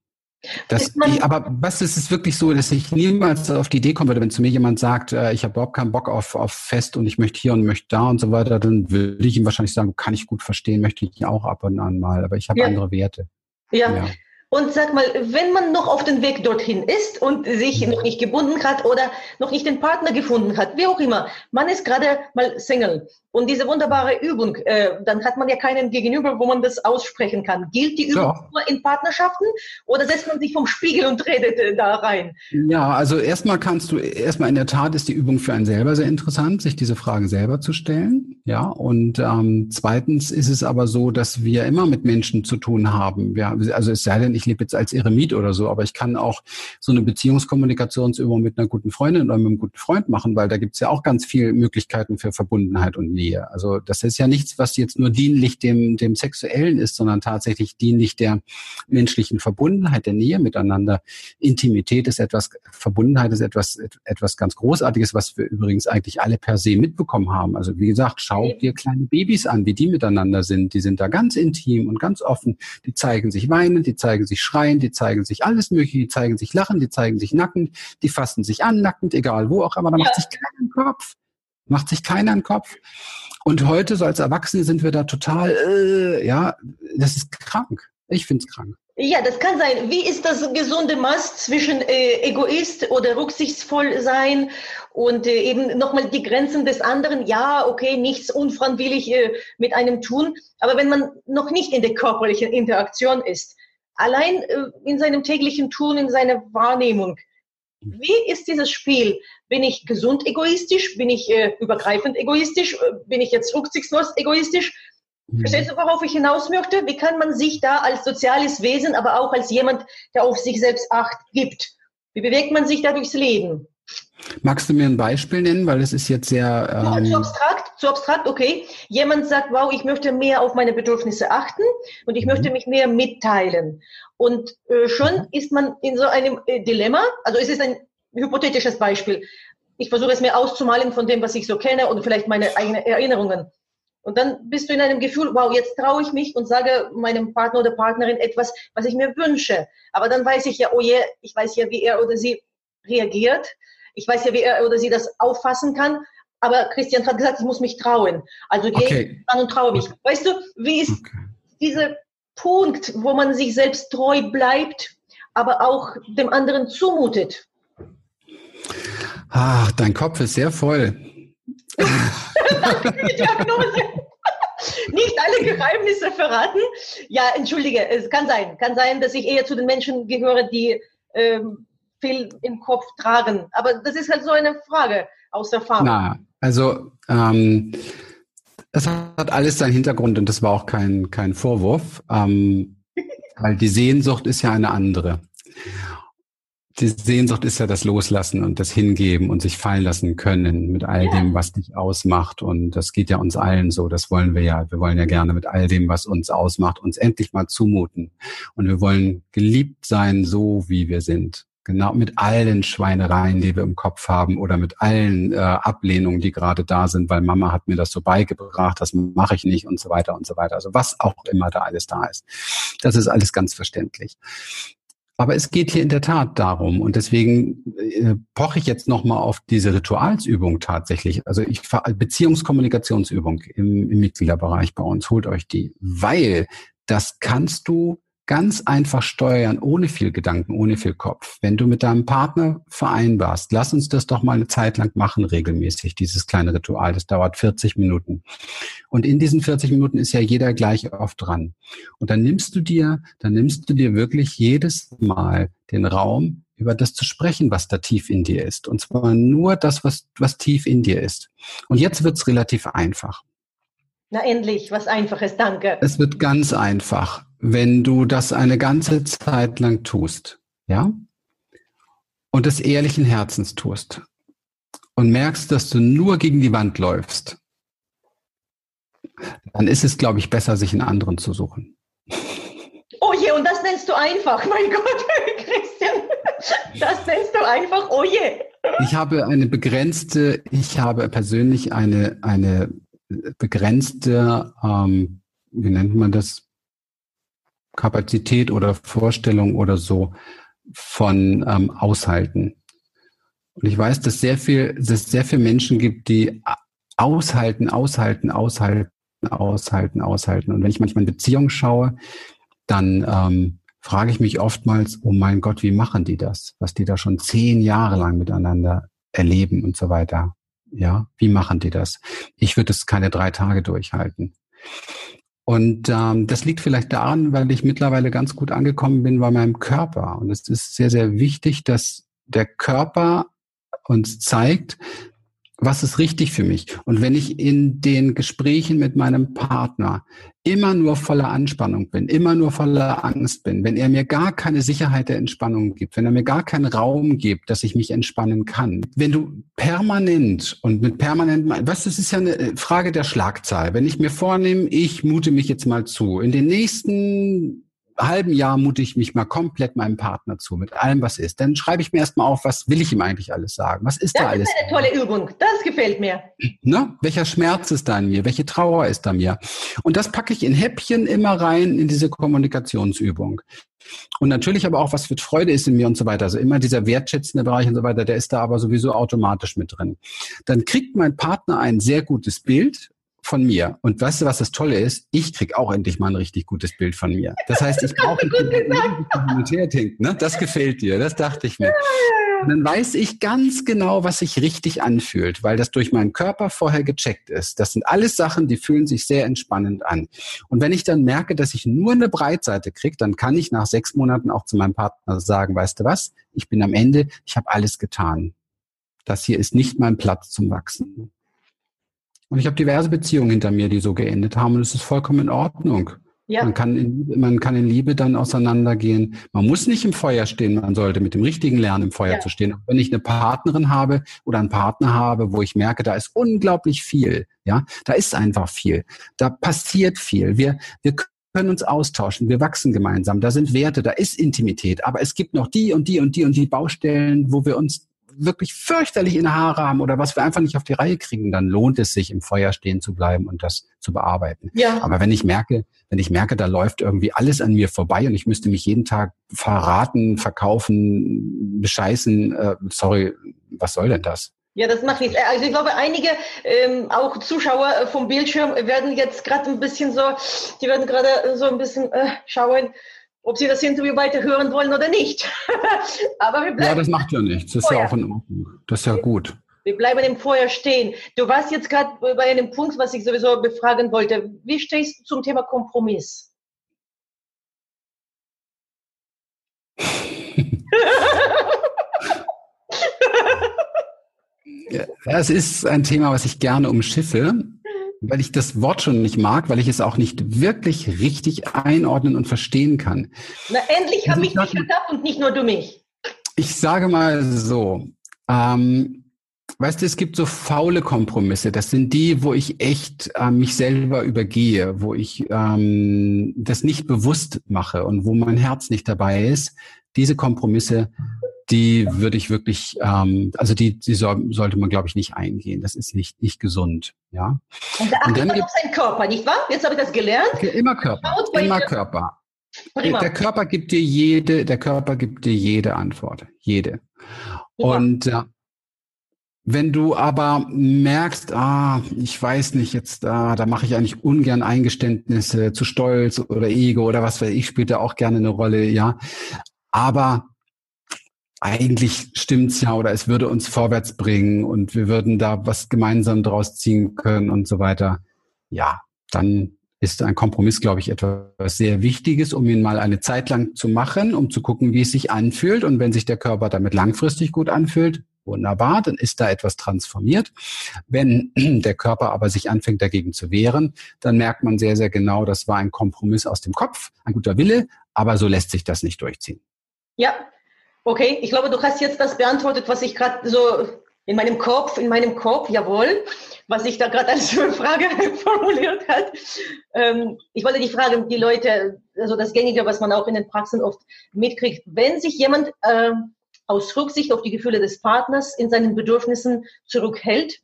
das, ich, aber was ist es wirklich so, dass ich niemals auf die Idee kommen würde, wenn zu mir jemand sagt, äh, ich habe überhaupt keinen Bock auf, auf Fest und ich möchte hier und möchte da und so weiter, dann würde ich ihm wahrscheinlich sagen, kann ich gut verstehen, möchte ich auch ab und an mal, aber ich habe ja. andere Werte. Ja. ja. Und sag mal, wenn man noch auf dem Weg dorthin ist und sich noch nicht gebunden hat oder noch nicht den Partner gefunden hat, wie auch immer, man ist gerade mal Single und diese wunderbare Übung, äh, dann hat man ja keinen Gegenüber, wo man das aussprechen kann. Gilt die Übung ja. nur in Partnerschaften oder setzt man sich vom Spiegel und redet äh, da rein? Ja, also erstmal kannst du, erstmal in der Tat ist die Übung für einen selber sehr interessant, sich diese Frage selber zu stellen. Ja, und ähm, zweitens ist es aber so, dass wir immer mit Menschen zu tun haben. Ja, also es sei denn, ich lebe jetzt als Eremit oder so, aber ich kann auch so eine Beziehungskommunikationsübung mit einer guten Freundin oder mit einem guten Freund machen, weil da gibt es ja auch ganz viele Möglichkeiten für Verbundenheit und Nähe. Nähe. Also das ist ja nichts, was jetzt nur dienlich dem, dem Sexuellen ist, sondern tatsächlich dienlich der menschlichen Verbundenheit, der Nähe miteinander. Intimität ist etwas, Verbundenheit ist etwas, etwas ganz Großartiges, was wir übrigens eigentlich alle per se mitbekommen haben. Also wie gesagt, schau dir kleine Babys an, wie die miteinander sind. Die sind da ganz intim und ganz offen. Die zeigen sich weinen, die zeigen sich schreien, die zeigen sich alles Mögliche, die zeigen sich lachen, die zeigen sich nackend, die fassen sich an, nackend, egal wo auch, aber da macht sich keiner Kopf. Macht sich keiner einen Kopf. Und heute, so als Erwachsene, sind wir da total, äh, ja, das ist krank. Ich finde es krank. Ja, das kann sein. Wie ist das gesunde Maß zwischen äh, Egoist oder rücksichtsvoll sein und äh, eben nochmal die Grenzen des anderen? Ja, okay, nichts unfreiwillig äh, mit einem tun. Aber wenn man noch nicht in der körperlichen Interaktion ist, allein äh, in seinem täglichen Tun, in seiner Wahrnehmung, wie ist dieses Spiel? Bin ich gesund egoistisch? Bin ich äh, übergreifend egoistisch? Äh, bin ich jetzt rücksichtslos egoistisch? Mhm. Verstehst du, worauf ich hinaus möchte? Wie kann man sich da als soziales Wesen, aber auch als jemand, der auf sich selbst Acht gibt? Wie bewegt man sich da durchs Leben? Magst du mir ein Beispiel nennen, weil es ist jetzt sehr ähm zu abstrakt, zu abstrakt, okay. Jemand sagt, wow, ich möchte mehr auf meine Bedürfnisse achten und ich mhm. möchte mich mehr mitteilen. Und äh, schon mhm. ist man in so einem äh, Dilemma. Also es ist ein hypothetisches Beispiel. Ich versuche es mir auszumalen von dem, was ich so kenne und vielleicht meine eigenen Erinnerungen. Und dann bist du in einem Gefühl, wow, jetzt traue ich mich und sage meinem Partner oder Partnerin etwas, was ich mir wünsche. Aber dann weiß ich ja, oh je, ich weiß ja, wie er oder sie reagiert. Ich weiß ja, wie er oder sie das auffassen kann. Aber Christian hat gesagt, ich muss mich trauen. Also gehe okay. ich an und traue mich. Weißt du, wie ist okay. dieser Punkt, wo man sich selbst treu bleibt, aber auch dem anderen zumutet? Ach, dein Kopf ist sehr voll. Nicht alle Geheimnisse verraten. Ja, entschuldige, es kann sein. Kann sein, dass ich eher zu den Menschen gehöre, die ähm, viel im Kopf tragen. Aber das ist halt so eine Frage aus Erfahrung. Na, also ähm, das hat alles seinen Hintergrund und das war auch kein, kein Vorwurf, ähm, weil die Sehnsucht ist ja eine andere die Sehnsucht ist ja das Loslassen und das Hingeben und sich fallen lassen können mit all dem, was dich ausmacht. Und das geht ja uns allen so. Das wollen wir ja. Wir wollen ja gerne mit all dem, was uns ausmacht, uns endlich mal zumuten. Und wir wollen geliebt sein, so wie wir sind. Genau mit allen Schweinereien, die wir im Kopf haben oder mit allen äh, Ablehnungen, die gerade da sind, weil Mama hat mir das so beigebracht, das mache ich nicht und so weiter und so weiter. Also was auch immer da alles da ist. Das ist alles ganz verständlich. Aber es geht hier in der Tat darum und deswegen äh, poche ich jetzt nochmal auf diese Ritualsübung tatsächlich. Also ich Beziehungskommunikationsübung im, im Mitgliederbereich bei uns, holt euch die, weil das kannst du ganz einfach steuern, ohne viel Gedanken, ohne viel Kopf. Wenn du mit deinem Partner vereinbarst, lass uns das doch mal eine Zeit lang machen, regelmäßig, dieses kleine Ritual. Das dauert 40 Minuten. Und in diesen 40 Minuten ist ja jeder gleich oft dran. Und dann nimmst du dir, dann nimmst du dir wirklich jedes Mal den Raum, über das zu sprechen, was da tief in dir ist. Und zwar nur das, was, was tief in dir ist. Und jetzt wird's relativ einfach. Na endlich, was Einfaches, danke. Es wird ganz einfach wenn du das eine ganze Zeit lang tust, ja? und des ehrlichen Herzens tust und merkst, dass du nur gegen die Wand läufst, dann ist es, glaube ich, besser, sich einen anderen zu suchen. Oh je, und das nennst du einfach, mein Gott, Christian. Das nennst du einfach, oh je. Ich habe eine begrenzte, ich habe persönlich eine, eine begrenzte, ähm, wie nennt man das, Kapazität oder Vorstellung oder so von ähm, Aushalten. Und ich weiß, dass sehr viel, dass es sehr viele Menschen gibt, die aushalten, aushalten, aushalten, aushalten, aushalten. Und wenn ich manchmal in Beziehungen schaue, dann ähm, frage ich mich oftmals, oh mein Gott, wie machen die das? Was die da schon zehn Jahre lang miteinander erleben und so weiter. Ja, wie machen die das? Ich würde es keine drei Tage durchhalten. Und ähm, das liegt vielleicht daran, weil ich mittlerweile ganz gut angekommen bin bei meinem Körper. Und es ist sehr, sehr wichtig, dass der Körper uns zeigt, was ist richtig für mich? Und wenn ich in den Gesprächen mit meinem Partner immer nur voller Anspannung bin, immer nur voller Angst bin, wenn er mir gar keine Sicherheit der Entspannung gibt, wenn er mir gar keinen Raum gibt, dass ich mich entspannen kann, wenn du permanent und mit permanent, was, das ist ja eine Frage der Schlagzahl. Wenn ich mir vornehme, ich mute mich jetzt mal zu, in den nächsten halben Jahr mute ich mich mal komplett meinem Partner zu, mit allem, was ist. Dann schreibe ich mir erstmal auf, was will ich ihm eigentlich alles sagen? Was ist das da alles? Das ist eine tolle Übung. Das gefällt mir. Ne? Welcher Schmerz ist da in mir? Welche Trauer ist da mir? Und das packe ich in Häppchen immer rein in diese Kommunikationsübung. Und natürlich aber auch, was für Freude ist in mir und so weiter. Also immer dieser wertschätzende Bereich und so weiter, der ist da aber sowieso automatisch mit drin. Dann kriegt mein Partner ein sehr gutes Bild von mir. Und weißt du, was das Tolle ist? Ich krieg auch endlich mal ein richtig gutes Bild von mir. Das heißt, ich brauche nicht ne? Das gefällt dir, das dachte ich mir. Und dann weiß ich ganz genau, was sich richtig anfühlt, weil das durch meinen Körper vorher gecheckt ist. Das sind alles Sachen, die fühlen sich sehr entspannend an. Und wenn ich dann merke, dass ich nur eine Breitseite kriege, dann kann ich nach sechs Monaten auch zu meinem Partner sagen, weißt du was, ich bin am Ende, ich habe alles getan. Das hier ist nicht mein Platz zum Wachsen. Und ich habe diverse Beziehungen hinter mir, die so geendet haben und es ist vollkommen in Ordnung. Ja. Man, kann in, man kann in Liebe dann auseinandergehen. Man muss nicht im Feuer stehen, man sollte mit dem richtigen lernen, im Feuer ja. zu stehen. wenn ich eine Partnerin habe oder einen Partner habe, wo ich merke, da ist unglaublich viel, ja, da ist einfach viel. Da passiert viel. Wir, wir können uns austauschen, wir wachsen gemeinsam, da sind Werte, da ist Intimität, aber es gibt noch die und die und die und die Baustellen, wo wir uns wirklich fürchterlich in Haare haben oder was wir einfach nicht auf die Reihe kriegen, dann lohnt es sich, im Feuer stehen zu bleiben und das zu bearbeiten. Ja. Aber wenn ich merke, wenn ich merke, da läuft irgendwie alles an mir vorbei und ich müsste mich jeden Tag verraten, verkaufen, bescheißen, äh, sorry, was soll denn das? Ja, das macht nichts. Also ich glaube, einige ähm, auch Zuschauer äh, vom Bildschirm werden jetzt gerade ein bisschen so, die werden gerade so ein bisschen äh, schauen, ob Sie das Interview weiter hören wollen oder nicht. Aber wir bleiben ja, das macht ja nichts. Das ist ja auch in Ordnung. Das ist ja gut. Wir bleiben im Feuer stehen. Du warst jetzt gerade bei einem Punkt, was ich sowieso befragen wollte. Wie stehst du zum Thema Kompromiss? ja, es ist ein Thema, was ich gerne umschiffe weil ich das Wort schon nicht mag, weil ich es auch nicht wirklich richtig einordnen und verstehen kann. Na, endlich habe also ich dich gedacht und nicht nur du mich. Ich sage mal so, ähm, weißt du, es gibt so faule Kompromisse. Das sind die, wo ich echt äh, mich selber übergehe, wo ich ähm, das nicht bewusst mache und wo mein Herz nicht dabei ist. Diese Kompromisse die würde ich wirklich, ähm, also die, die soll, sollte man, glaube ich, nicht eingehen. Das ist nicht, nicht gesund. Ja. Und da achtet man auf seinen Körper, nicht wahr? Jetzt habe ich das gelernt. Okay, immer Körper. Immer Körper. Prima. Der Körper gibt dir jede, der Körper gibt dir jede Antwort. Jede. Super. Und äh, wenn du aber merkst, ah, ich weiß nicht, jetzt, ah, da mache ich eigentlich ungern Eingeständnisse zu Stolz oder Ego oder was weiß ich, spielt da auch gerne eine Rolle, ja. Aber eigentlich stimmt's ja oder es würde uns vorwärts bringen und wir würden da was gemeinsam draus ziehen können und so weiter. Ja, dann ist ein Kompromiss, glaube ich, etwas sehr Wichtiges, um ihn mal eine Zeit lang zu machen, um zu gucken, wie es sich anfühlt. Und wenn sich der Körper damit langfristig gut anfühlt, wunderbar, dann ist da etwas transformiert. Wenn der Körper aber sich anfängt dagegen zu wehren, dann merkt man sehr, sehr genau, das war ein Kompromiss aus dem Kopf, ein guter Wille, aber so lässt sich das nicht durchziehen. Ja, Okay, ich glaube, du hast jetzt das beantwortet, was ich gerade so in meinem Kopf, in meinem Kopf, jawohl, was ich da gerade als Frage formuliert hat. Ähm, ich wollte die Frage, die Leute, also das Gängige, was man auch in den Praxen oft mitkriegt, wenn sich jemand äh, aus Rücksicht auf die Gefühle des Partners in seinen Bedürfnissen zurückhält,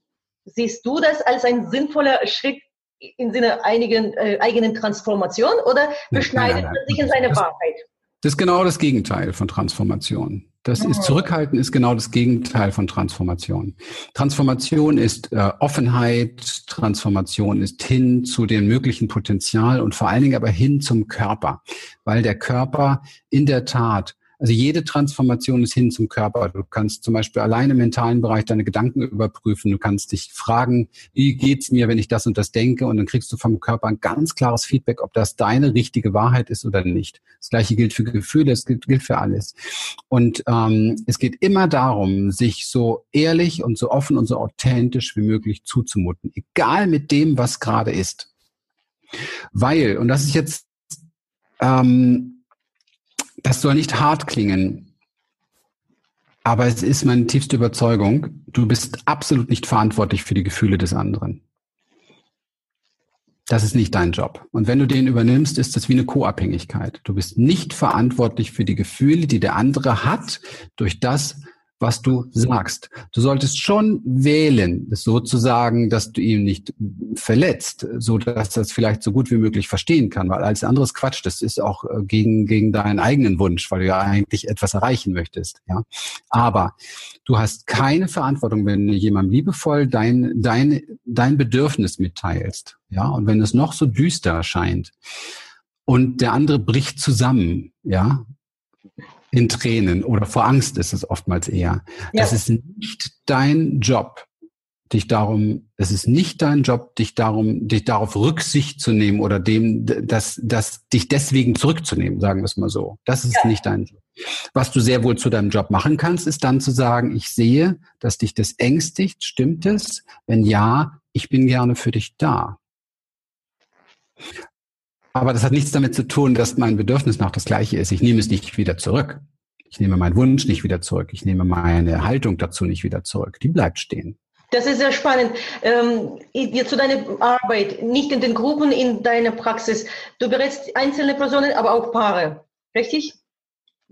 siehst du das als ein sinnvoller Schritt im Sinne einigen, äh, eigenen Transformation oder beschneidet man sich in seine Wahrheit? Das ist genau das Gegenteil von Transformation. Das ist ah. Zurückhalten ist genau das Gegenteil von Transformation. Transformation ist äh, Offenheit, Transformation ist hin zu dem möglichen Potenzial und vor allen Dingen aber hin zum Körper, weil der Körper in der Tat also jede Transformation ist hin zum Körper. Du kannst zum Beispiel allein im mentalen Bereich deine Gedanken überprüfen. Du kannst dich fragen, wie geht's mir, wenn ich das und das denke? Und dann kriegst du vom Körper ein ganz klares Feedback, ob das deine richtige Wahrheit ist oder nicht. Das gleiche gilt für Gefühle, es gilt, gilt für alles. Und ähm, es geht immer darum, sich so ehrlich und so offen und so authentisch wie möglich zuzumuten, egal mit dem, was gerade ist. Weil, und das ist jetzt ähm, das soll nicht hart klingen, aber es ist meine tiefste Überzeugung, du bist absolut nicht verantwortlich für die Gefühle des anderen. Das ist nicht dein Job. Und wenn du den übernimmst, ist das wie eine Co-Abhängigkeit. Du bist nicht verantwortlich für die Gefühle, die der andere hat, durch das, was du sagst. Du solltest schon wählen, sozusagen, dass du ihn nicht verletzt, so dass er es vielleicht so gut wie möglich verstehen kann, weil alles anderes Quatsch, das ist auch äh, gegen, gegen deinen eigenen Wunsch, weil du ja eigentlich etwas erreichen möchtest, ja. Aber du hast keine Verantwortung, wenn du jemandem liebevoll dein, dein, dein Bedürfnis mitteilst, ja. Und wenn es noch so düster erscheint und der andere bricht zusammen, ja, in Tränen oder vor Angst ist es oftmals eher. Ja. Das ist nicht dein Job, dich darum, es ist nicht dein Job, dich darum, dich darauf Rücksicht zu nehmen oder dem, das, das, dich deswegen zurückzunehmen, sagen wir es mal so. Das ist ja. nicht dein Job. Was du sehr wohl zu deinem Job machen kannst, ist dann zu sagen, ich sehe, dass dich das ängstigt, stimmt es? Wenn ja, ich bin gerne für dich da. Aber das hat nichts damit zu tun, dass mein Bedürfnis nach das gleiche ist. Ich nehme es nicht wieder zurück. Ich nehme meinen Wunsch nicht wieder zurück. Ich nehme meine Haltung dazu nicht wieder zurück. Die bleibt stehen. Das ist sehr spannend. Ähm, zu deiner Arbeit, nicht in den Gruppen, in deiner Praxis. Du berätst einzelne Personen, aber auch Paare, richtig?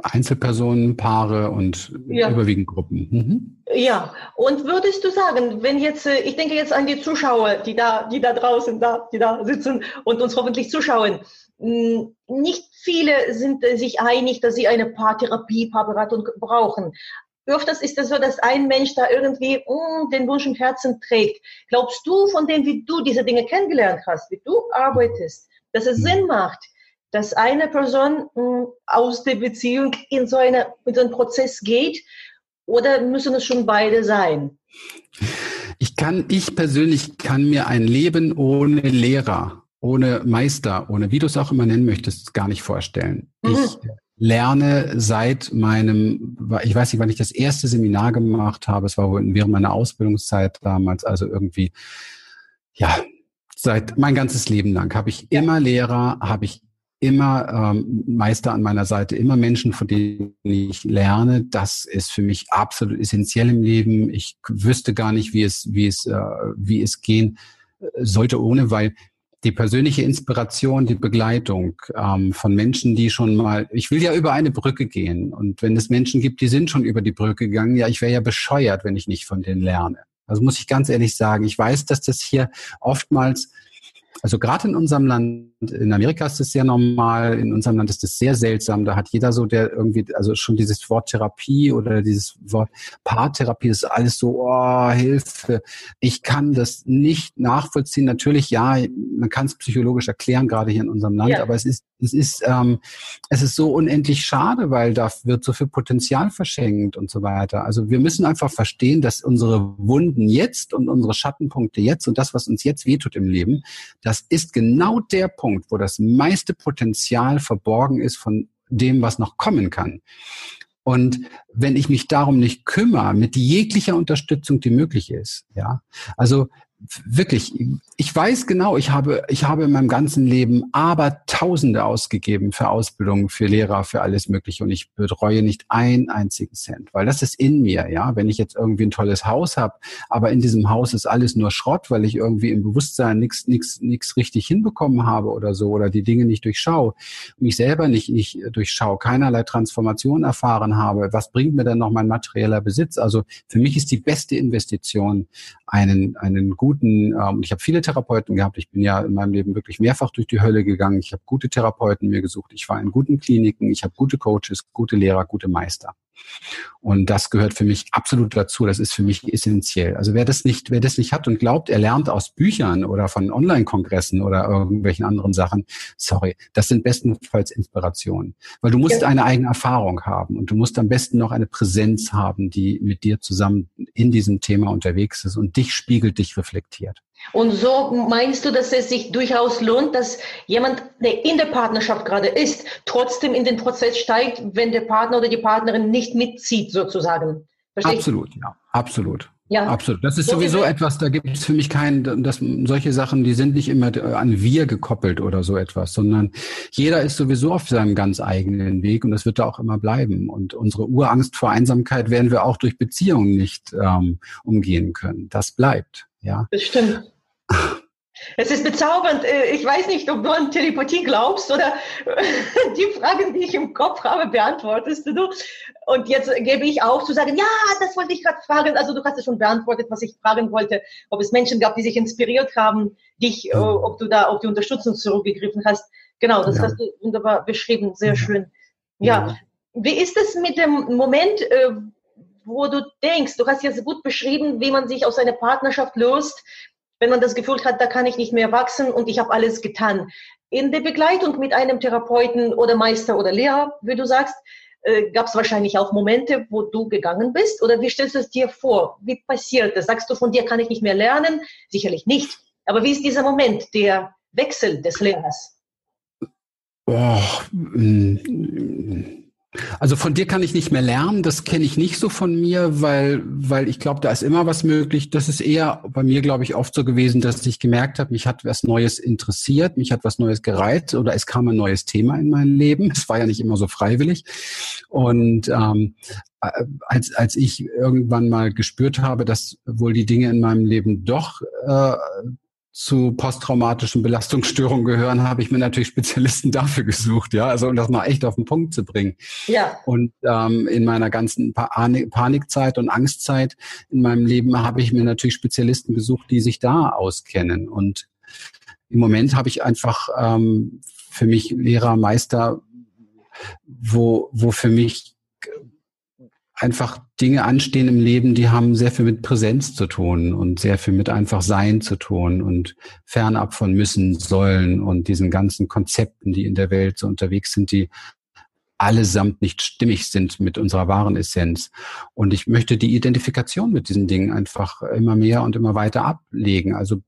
Einzelpersonen, Paare und ja. überwiegend Gruppen. Mhm. Ja, und würdest du sagen, wenn jetzt, äh, ich denke jetzt an die Zuschauer, die da, die da draußen, da, die da sitzen und uns hoffentlich zuschauen, hm, nicht viele sind sich einig, dass sie eine Paartherapie, Paarberatung brauchen. Öfters ist es so, dass ein Mensch da irgendwie mh, hm, den Wunsch im Herzen trägt. Glaubst du von dem, wie du diese Dinge kennengelernt hast, wie du arbeitest, dass es mhm. Sinn macht, dass eine Person hm, aus der Beziehung in so, eine, in so einen Prozess geht oder müssen es schon beide sein? Ich kann, ich persönlich kann mir ein Leben ohne Lehrer, ohne Meister, ohne wie du es auch immer nennen möchtest, gar nicht vorstellen. Mhm. Ich lerne seit meinem, ich weiß nicht, wann ich das erste Seminar gemacht habe, es war während meiner Ausbildungszeit damals, also irgendwie, ja, seit mein ganzes Leben lang habe ich immer Lehrer, habe ich immer ähm, Meister an meiner Seite, immer Menschen, von denen ich lerne. Das ist für mich absolut essentiell im Leben. Ich wüsste gar nicht, wie es, wie es, äh, wie es gehen äh, sollte ohne, weil die persönliche Inspiration, die Begleitung ähm, von Menschen, die schon mal, ich will ja über eine Brücke gehen. Und wenn es Menschen gibt, die sind schon über die Brücke gegangen, ja, ich wäre ja bescheuert, wenn ich nicht von denen lerne. Also muss ich ganz ehrlich sagen, ich weiß, dass das hier oftmals also gerade in unserem Land, in Amerika ist es sehr normal, in unserem Land ist es sehr seltsam. Da hat jeder so, der irgendwie, also schon dieses Wort Therapie oder dieses Wort Paartherapie ist alles so, oh, Hilfe. Ich kann das nicht nachvollziehen. Natürlich, ja, man kann es psychologisch erklären, gerade hier in unserem Land, ja. aber es ist, es ist, ähm, es ist so unendlich schade, weil da wird so viel Potenzial verschenkt und so weiter. Also wir müssen einfach verstehen, dass unsere Wunden jetzt und unsere Schattenpunkte jetzt und das, was uns jetzt wehtut im Leben, das ist genau der Punkt, wo das meiste Potenzial verborgen ist von dem, was noch kommen kann. Und wenn ich mich darum nicht kümmere, mit jeglicher Unterstützung, die möglich ist, ja, also wirklich, ich weiß genau, ich habe, ich habe in meinem ganzen Leben aber Tausende ausgegeben für Ausbildung, für Lehrer, für alles Mögliche und ich betreue nicht einen einzigen Cent, weil das ist in mir, ja. Wenn ich jetzt irgendwie ein tolles Haus habe, aber in diesem Haus ist alles nur Schrott, weil ich irgendwie im Bewusstsein nichts, nichts, nichts richtig hinbekommen habe oder so oder die Dinge nicht durchschaue, mich selber nicht, nicht durchschaue, keinerlei Transformation erfahren habe, was bringt mir dann noch mein materieller Besitz? Also für mich ist die beste Investition einen, einen guten, ähm, ich habe viele Therapeuten gehabt, ich bin ja in meinem Leben wirklich mehrfach durch die Hölle gegangen, ich habe gute Therapeuten mir gesucht, ich war in guten Kliniken, ich habe gute Coaches, gute Lehrer, gute Meister. Und das gehört für mich absolut dazu. Das ist für mich essentiell. Also wer das nicht, wer das nicht hat und glaubt, er lernt aus Büchern oder von Online-Kongressen oder irgendwelchen anderen Sachen, sorry, das sind bestenfalls Inspirationen. Weil du musst ja. eine eigene Erfahrung haben und du musst am besten noch eine Präsenz haben, die mit dir zusammen in diesem Thema unterwegs ist und dich spiegelt, dich reflektiert. Und so meinst du, dass es sich durchaus lohnt, dass jemand, der in der Partnerschaft gerade ist, trotzdem in den Prozess steigt, wenn der Partner oder die Partnerin nicht mitzieht, sozusagen? Versteh absolut, ja, absolut. Ja. Absolut. Das ist so sowieso etwas, da gibt es für mich keinen, dass solche Sachen, die sind nicht immer an wir gekoppelt oder so etwas, sondern jeder ist sowieso auf seinem ganz eigenen Weg und das wird da auch immer bleiben. Und unsere Urangst vor Einsamkeit werden wir auch durch Beziehungen nicht ähm, umgehen können. Das bleibt. Ja. Das stimmt. Es ist bezaubernd. Äh, ich weiß nicht, ob du an Telepathie glaubst oder die Fragen, die ich im Kopf habe, beantwortest du. Und jetzt gebe ich auf zu sagen, ja, das wollte ich gerade fragen. Also du hast es schon beantwortet, was ich fragen wollte, ob es Menschen gab, die sich inspiriert haben, dich, mhm. ob du da auf die Unterstützung zurückgegriffen hast. Genau, das ja. hast du wunderbar beschrieben. Sehr schön. Ja. ja. Wie ist es mit dem Moment, äh, wo du denkst, du hast jetzt gut beschrieben, wie man sich aus einer Partnerschaft löst, wenn man das Gefühl hat, da kann ich nicht mehr wachsen und ich habe alles getan. In der Begleitung mit einem Therapeuten oder Meister oder Lehrer, wie du sagst, äh, gab es wahrscheinlich auch Momente, wo du gegangen bist? Oder wie stellst du es dir vor? Wie passiert das? Sagst du, von dir kann ich nicht mehr lernen? Sicherlich nicht. Aber wie ist dieser Moment, der Wechsel des Lehrers? Oh, also von dir kann ich nicht mehr lernen, das kenne ich nicht so von mir, weil, weil ich glaube, da ist immer was möglich. Das ist eher bei mir, glaube ich, oft so gewesen, dass ich gemerkt habe, mich hat was Neues interessiert, mich hat was Neues gereizt oder es kam ein neues Thema in mein Leben. Es war ja nicht immer so freiwillig. Und ähm, äh, als, als ich irgendwann mal gespürt habe, dass wohl die Dinge in meinem Leben doch äh, zu posttraumatischen Belastungsstörungen gehören, habe ich mir natürlich Spezialisten dafür gesucht, ja, also um das mal echt auf den Punkt zu bringen. Ja. Und ähm, in meiner ganzen Panik Panikzeit und Angstzeit in meinem Leben habe ich mir natürlich Spezialisten gesucht, die sich da auskennen. Und im Moment habe ich einfach ähm, für mich Lehrer, Meister, wo, wo für mich einfach Dinge anstehen im Leben, die haben sehr viel mit Präsenz zu tun und sehr viel mit einfach Sein zu tun und fernab von müssen, sollen und diesen ganzen Konzepten, die in der Welt so unterwegs sind, die allesamt nicht stimmig sind mit unserer wahren Essenz. Und ich möchte die Identifikation mit diesen Dingen einfach immer mehr und immer weiter ablegen. Also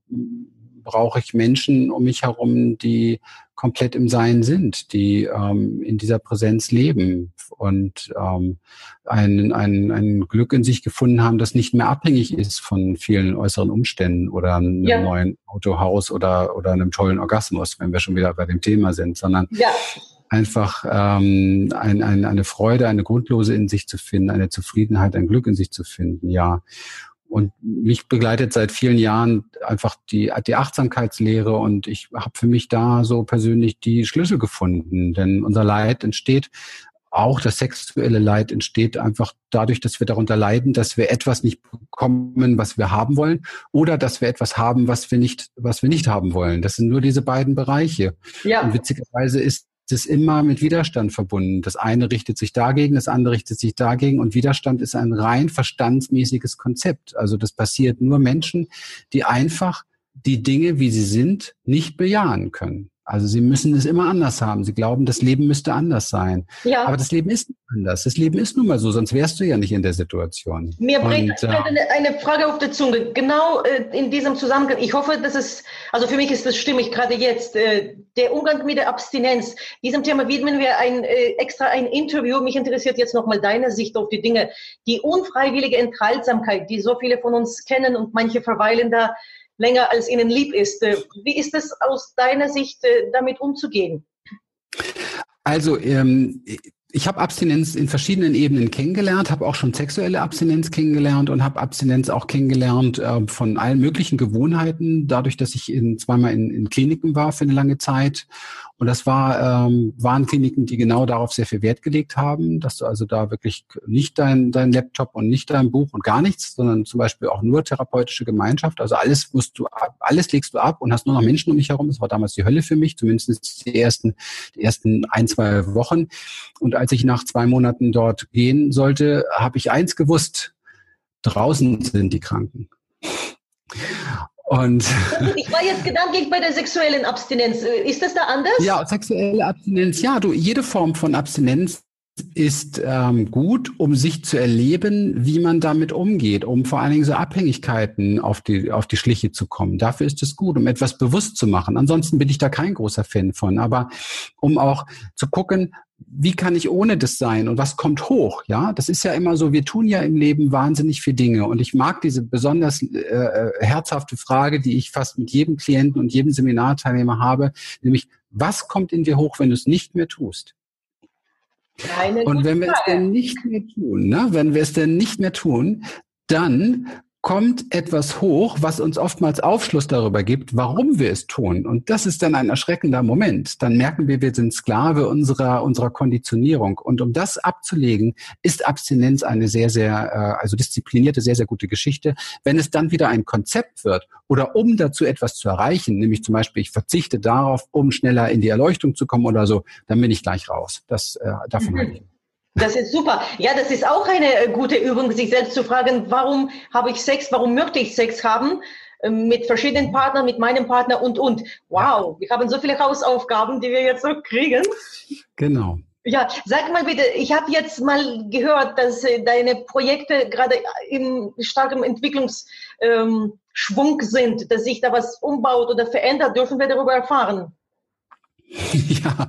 brauche ich Menschen um mich herum, die komplett im Sein sind, die ähm, in dieser Präsenz leben und ähm, ein, ein, ein Glück in sich gefunden haben, das nicht mehr abhängig ist von vielen äußeren Umständen oder einem ja. neuen Autohaus oder, oder einem tollen Orgasmus, wenn wir schon wieder bei dem Thema sind, sondern ja. einfach ähm, ein, ein, eine Freude, eine Grundlose in sich zu finden, eine Zufriedenheit, ein Glück in sich zu finden, ja. Und mich begleitet seit vielen Jahren einfach die, die Achtsamkeitslehre und ich habe für mich da so persönlich die Schlüssel gefunden. Denn unser Leid entsteht, auch das sexuelle Leid entsteht einfach dadurch, dass wir darunter leiden, dass wir etwas nicht bekommen, was wir haben wollen, oder dass wir etwas haben, was wir nicht, was wir nicht haben wollen. Das sind nur diese beiden Bereiche. Ja. Und witzigerweise ist ist immer mit Widerstand verbunden. Das eine richtet sich dagegen, das andere richtet sich dagegen und Widerstand ist ein rein verstandsmäßiges Konzept. Also das passiert nur Menschen, die einfach die Dinge, wie sie sind, nicht bejahen können. Also sie müssen es immer anders haben. Sie glauben, das Leben müsste anders sein. Ja. Aber das Leben ist nicht anders. Das Leben ist nun mal so, sonst wärst du ja nicht in der Situation. Mir bringt äh, eine Frage auf der Zunge. Genau äh, in diesem Zusammenhang. Ich hoffe, dass es, also für mich ist das stimmig gerade jetzt. Äh, der Umgang mit der Abstinenz. Diesem Thema widmen wir ein, äh, extra ein Interview. Mich interessiert jetzt nochmal deine Sicht auf die Dinge. Die unfreiwillige Enthaltsamkeit, die so viele von uns kennen und manche verweilen da länger als ihnen lieb ist. Äh, wie ist es aus deiner Sicht, äh, damit umzugehen? Also ähm, ich habe Abstinenz in verschiedenen Ebenen kennengelernt, habe auch schon sexuelle Abstinenz kennengelernt und habe Abstinenz auch kennengelernt äh, von allen möglichen Gewohnheiten, dadurch, dass ich in, zweimal in, in Kliniken war für eine lange Zeit und das war, ähm, waren Kliniken, die genau darauf sehr viel Wert gelegt haben, dass du also da wirklich nicht dein, dein Laptop und nicht dein Buch und gar nichts, sondern zum Beispiel auch nur therapeutische Gemeinschaft. Also alles musst du ab, alles legst du ab und hast nur noch Menschen um dich herum. Das war damals die Hölle für mich, zumindest die ersten, die ersten ein, zwei Wochen. Und als ich nach zwei Monaten dort gehen sollte, habe ich eins gewusst. Draußen sind die Kranken. Und ich war jetzt gedanklich bei der sexuellen Abstinenz. Ist das da anders? Ja, sexuelle Abstinenz. Ja, du, jede Form von Abstinenz ist ähm, gut, um sich zu erleben, wie man damit umgeht, um vor allen Dingen so Abhängigkeiten auf die, auf die Schliche zu kommen. Dafür ist es gut, um etwas bewusst zu machen. Ansonsten bin ich da kein großer Fan von. Aber um auch zu gucken, wie kann ich ohne das sein und was kommt hoch? Ja, das ist ja immer so, wir tun ja im Leben wahnsinnig viele Dinge und ich mag diese besonders äh, äh, herzhafte Frage, die ich fast mit jedem Klienten und jedem Seminarteilnehmer habe, nämlich, was kommt in dir hoch, wenn du es nicht mehr tust? Keine und wenn wir es denn nicht mehr tun, ne, wenn wir es denn nicht mehr tun, dann kommt etwas hoch, was uns oftmals Aufschluss darüber gibt, warum wir es tun. Und das ist dann ein erschreckender Moment. Dann merken wir, wir sind Sklave unserer, unserer Konditionierung. Und um das abzulegen, ist Abstinenz eine sehr, sehr, äh, also disziplinierte, sehr, sehr gute Geschichte. Wenn es dann wieder ein Konzept wird oder um dazu etwas zu erreichen, nämlich zum Beispiel, ich verzichte darauf, um schneller in die Erleuchtung zu kommen oder so, dann bin ich gleich raus. Das, äh, davon mhm. halte ich. Das ist super. Ja, das ist auch eine äh, gute Übung, sich selbst zu fragen, warum habe ich Sex, warum möchte ich Sex haben? Ähm, mit verschiedenen Partnern, mit meinem Partner und, und. Wow, wir haben so viele Hausaufgaben, die wir jetzt noch kriegen. Genau. Ja, sag mal bitte, ich habe jetzt mal gehört, dass äh, deine Projekte gerade im starken Entwicklungsschwung ähm, sind, dass sich da was umbaut oder verändert. Dürfen wir darüber erfahren? ja.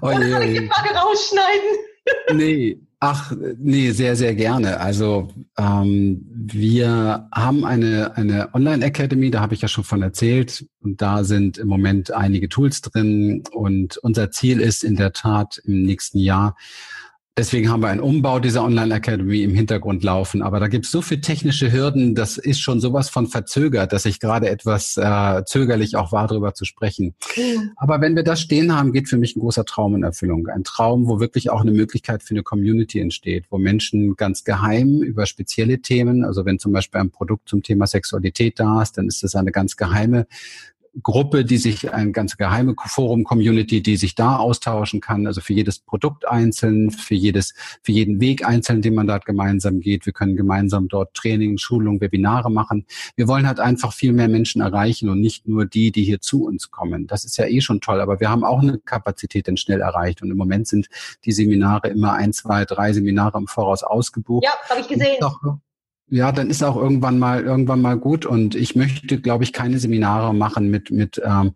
Oh, Oder kann ich die Frage rausschneiden? Nee, ach, nee, sehr, sehr gerne. Also ähm, wir haben eine, eine Online-Academy, da habe ich ja schon von erzählt. Und da sind im Moment einige Tools drin. Und unser Ziel ist in der Tat im nächsten Jahr Deswegen haben wir einen Umbau dieser Online Academy im Hintergrund laufen. Aber da gibt es so viele technische Hürden, das ist schon sowas von verzögert, dass ich gerade etwas äh, zögerlich auch war, darüber zu sprechen. Mhm. Aber wenn wir das stehen haben, geht für mich ein großer Traum in Erfüllung. Ein Traum, wo wirklich auch eine Möglichkeit für eine Community entsteht, wo Menschen ganz geheim über spezielle Themen, also wenn zum Beispiel ein Produkt zum Thema Sexualität da ist, dann ist das eine ganz geheime Gruppe, die sich, ein ganz geheime Forum-Community, die sich da austauschen kann, also für jedes Produkt einzeln, für jedes, für jeden Weg einzeln, den man dort gemeinsam geht. Wir können gemeinsam dort Training, Schulung, Webinare machen. Wir wollen halt einfach viel mehr Menschen erreichen und nicht nur die, die hier zu uns kommen. Das ist ja eh schon toll, aber wir haben auch eine Kapazität denn schnell erreicht und im Moment sind die Seminare immer ein, zwei, drei Seminare im Voraus ausgebucht. Ja, habe ich gesehen ja, dann ist auch irgendwann mal irgendwann mal gut. Und ich möchte, glaube ich, keine Seminare machen mit mit ähm,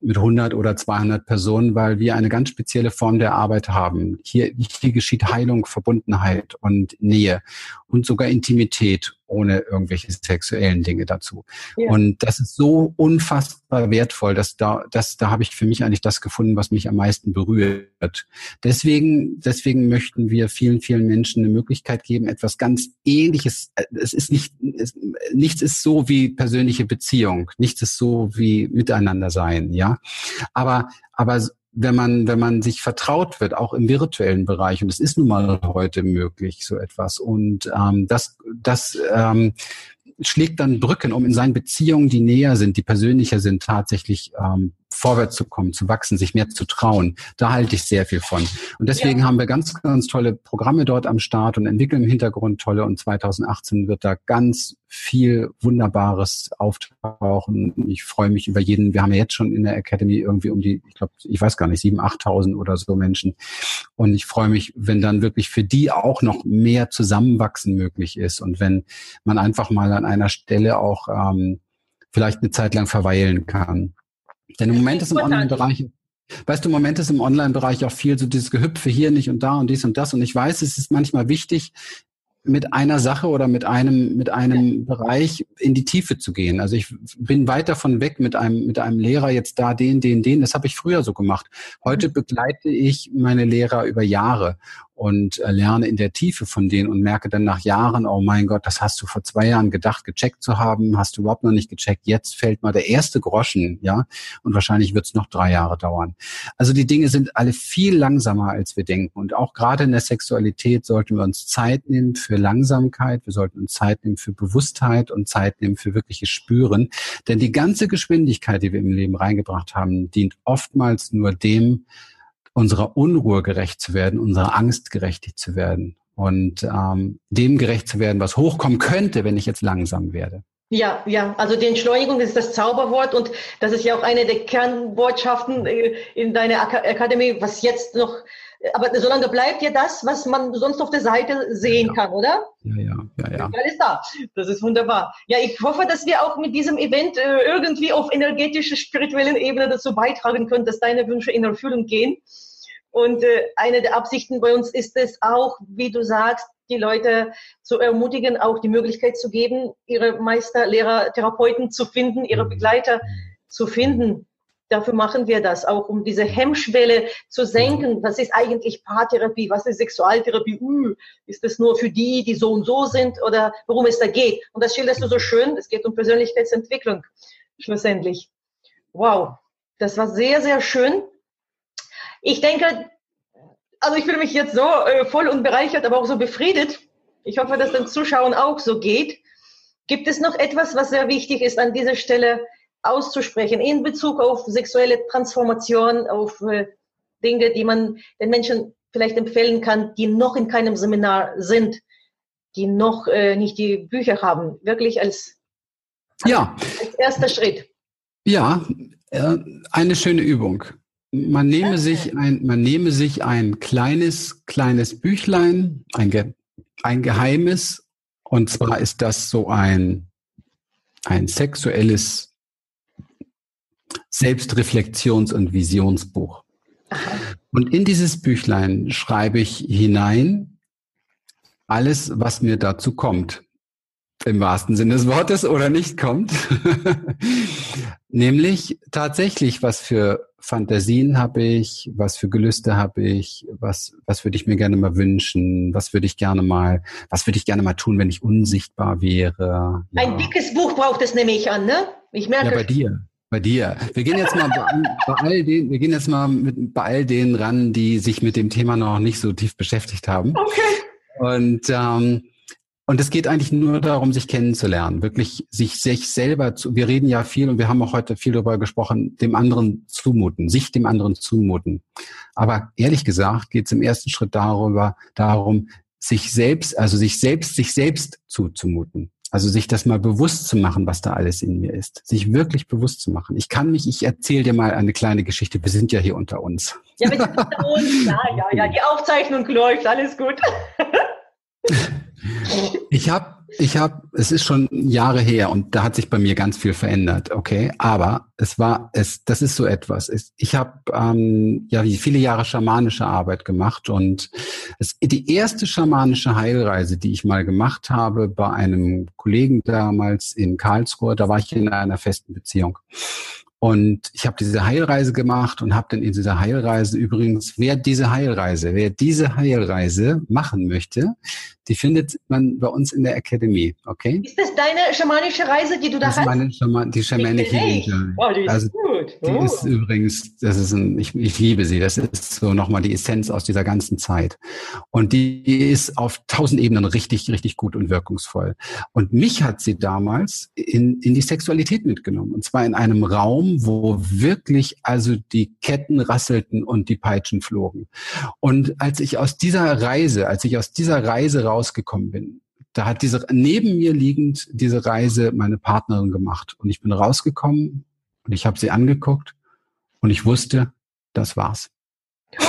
mit 100 oder 200 Personen, weil wir eine ganz spezielle Form der Arbeit haben. Hier, hier geschieht Heilung, Verbundenheit und Nähe und sogar Intimität ohne irgendwelche sexuellen Dinge dazu. Ja. Und das ist so unfassbar wertvoll, dass da, das, da habe ich für mich eigentlich das gefunden, was mich am meisten berührt. Deswegen, deswegen möchten wir vielen, vielen Menschen eine Möglichkeit geben, etwas ganz Ähnliches. Es ist nicht, es, nichts ist so wie persönliche Beziehung, nichts ist so wie Miteinander sein, ja. Aber, aber wenn man, wenn man sich vertraut wird, auch im virtuellen Bereich, und es ist nun mal heute möglich, so etwas. Und ähm, das, das ähm, schlägt dann Brücken, um in seinen Beziehungen, die näher sind, die persönlicher sind, tatsächlich ähm, vorwärts zu kommen, zu wachsen, sich mehr zu trauen. Da halte ich sehr viel von. Und deswegen ja. haben wir ganz, ganz tolle Programme dort am Start und entwickeln im Hintergrund tolle. Und 2018 wird da ganz viel Wunderbares auftauchen. Ich freue mich über jeden. Wir haben ja jetzt schon in der Academy irgendwie um die, ich glaube, ich weiß gar nicht, sieben, achttausend oder so Menschen. Und ich freue mich, wenn dann wirklich für die auch noch mehr Zusammenwachsen möglich ist und wenn man einfach mal an einer Stelle auch ähm, vielleicht eine Zeit lang verweilen kann. Denn im Moment ist im Online-Bereich, weißt du, im Moment ist im Online-Bereich auch viel so dieses Gehüpfe hier nicht und da und dies und das. Und ich weiß, es ist manchmal wichtig, mit einer Sache oder mit einem, mit einem Bereich in die Tiefe zu gehen. Also ich bin weit davon weg, mit einem, mit einem Lehrer jetzt da den, den, den. Das habe ich früher so gemacht. Heute mhm. begleite ich meine Lehrer über Jahre und äh, lerne in der Tiefe von denen und merke dann nach Jahren, oh mein Gott, das hast du vor zwei Jahren gedacht, gecheckt zu haben, hast du überhaupt noch nicht gecheckt. Jetzt fällt mal der erste Groschen, ja, und wahrscheinlich wird es noch drei Jahre dauern. Also die Dinge sind alle viel langsamer, als wir denken. Und auch gerade in der Sexualität sollten wir uns Zeit nehmen für Langsamkeit, wir sollten uns Zeit nehmen für Bewusstheit und Zeit nehmen für wirkliches Spüren. Denn die ganze Geschwindigkeit, die wir im Leben reingebracht haben, dient oftmals nur dem, unserer Unruhe gerecht zu werden, unserer Angst gerecht zu werden und ähm, dem gerecht zu werden, was hochkommen könnte, wenn ich jetzt langsam werde. Ja, ja, also die Entschleunigung ist das Zauberwort und das ist ja auch eine der Kernbotschaften äh, in deiner Akademie, was jetzt noch, aber solange bleibt ja das, was man sonst auf der Seite sehen ja, kann, oder? Ja, ja, ja, ja. Alles da. Das ist wunderbar. Ja, ich hoffe, dass wir auch mit diesem Event äh, irgendwie auf energetischer, spirituellen Ebene dazu beitragen können, dass deine Wünsche in Erfüllung gehen. Und äh, eine der Absichten bei uns ist es auch, wie du sagst, die Leute zu ermutigen, auch die Möglichkeit zu geben, ihre Meister, Lehrer, Therapeuten zu finden, ihre Begleiter zu finden. Dafür machen wir das auch, um diese Hemmschwelle zu senken. Was ist eigentlich Paartherapie? Was ist Sexualtherapie? Uh, ist das nur für die, die so und so sind oder worum es da geht? Und das schilderst du so schön. Es geht um Persönlichkeitsentwicklung schlussendlich. Wow, das war sehr, sehr schön. Ich denke, also ich fühle mich jetzt so äh, voll und bereichert, aber auch so befriedet. Ich hoffe, dass den Zuschauern auch so geht. Gibt es noch etwas, was sehr wichtig ist, an dieser Stelle auszusprechen in Bezug auf sexuelle Transformation, auf äh, Dinge, die man den Menschen vielleicht empfehlen kann, die noch in keinem Seminar sind, die noch äh, nicht die Bücher haben, wirklich als, ja. als erster Schritt. Ja, äh, eine schöne Übung. Man nehme sich ein, man nehme sich ein kleines, kleines Büchlein, ein, ge, ein geheimes, und zwar ist das so ein, ein sexuelles Selbstreflexions- und Visionsbuch. Und in dieses Büchlein schreibe ich hinein alles, was mir dazu kommt. Im wahrsten Sinne des Wortes oder nicht kommt. Nämlich tatsächlich, was für Fantasien habe ich, was für Gelüste habe ich, was, was würde ich mir gerne mal wünschen, was würde ich gerne mal, was würde ich gerne mal tun, wenn ich unsichtbar wäre. Ja. Ein dickes Buch braucht es, nehme ich an, ne? Ich merke. Ja, bei dir. Bei dir. Wir gehen jetzt mal bei, bei all den, wir gehen jetzt mal mit, bei all denen ran, die sich mit dem Thema noch nicht so tief beschäftigt haben. Okay. Und ähm, und es geht eigentlich nur darum, sich kennenzulernen, wirklich sich, sich selber zu, wir reden ja viel und wir haben auch heute viel darüber gesprochen, dem anderen zumuten, sich dem anderen zumuten. Aber ehrlich gesagt geht es im ersten Schritt darüber, darum, sich selbst, also sich selbst, sich selbst zuzumuten. Also sich das mal bewusst zu machen, was da alles in mir ist. Sich wirklich bewusst zu machen. Ich kann mich, ich erzähle dir mal eine kleine Geschichte. Wir sind ja hier unter uns. Ja, wir sind unter uns. Ja, ja, ja. Die Aufzeichnung läuft. Alles gut. Ich habe, ich habe, es ist schon Jahre her und da hat sich bei mir ganz viel verändert, okay. Aber es war, es, das ist so etwas. Ich habe ähm, ja viele Jahre schamanische Arbeit gemacht und es, die erste schamanische Heilreise, die ich mal gemacht habe bei einem Kollegen damals in Karlsruhe, da war ich in einer festen Beziehung. Und ich habe diese Heilreise gemacht und habe dann in dieser Heilreise übrigens, wer diese Heilreise, wer diese Heilreise machen möchte, die findet man bei uns in der Akademie, okay? Ist das deine schamanische Reise, die du da das hast? Meine Schaman die Shamanic Healing Journey. Oh, die ist also, gut. Oh. Die ist übrigens, das ist ein, ich, ich liebe sie. Das ist so nochmal die Essenz aus dieser ganzen Zeit. Und die ist auf tausend Ebenen richtig, richtig gut und wirkungsvoll. Und mich hat sie damals in, in die Sexualität mitgenommen. Und zwar in einem Raum, wo wirklich also die Ketten rasselten und die Peitschen flogen. Und als ich aus dieser Reise, als ich aus dieser Reise rausgekommen bin. Da hat diese neben mir liegend diese Reise meine Partnerin gemacht und ich bin rausgekommen und ich habe sie angeguckt und ich wusste, das war's.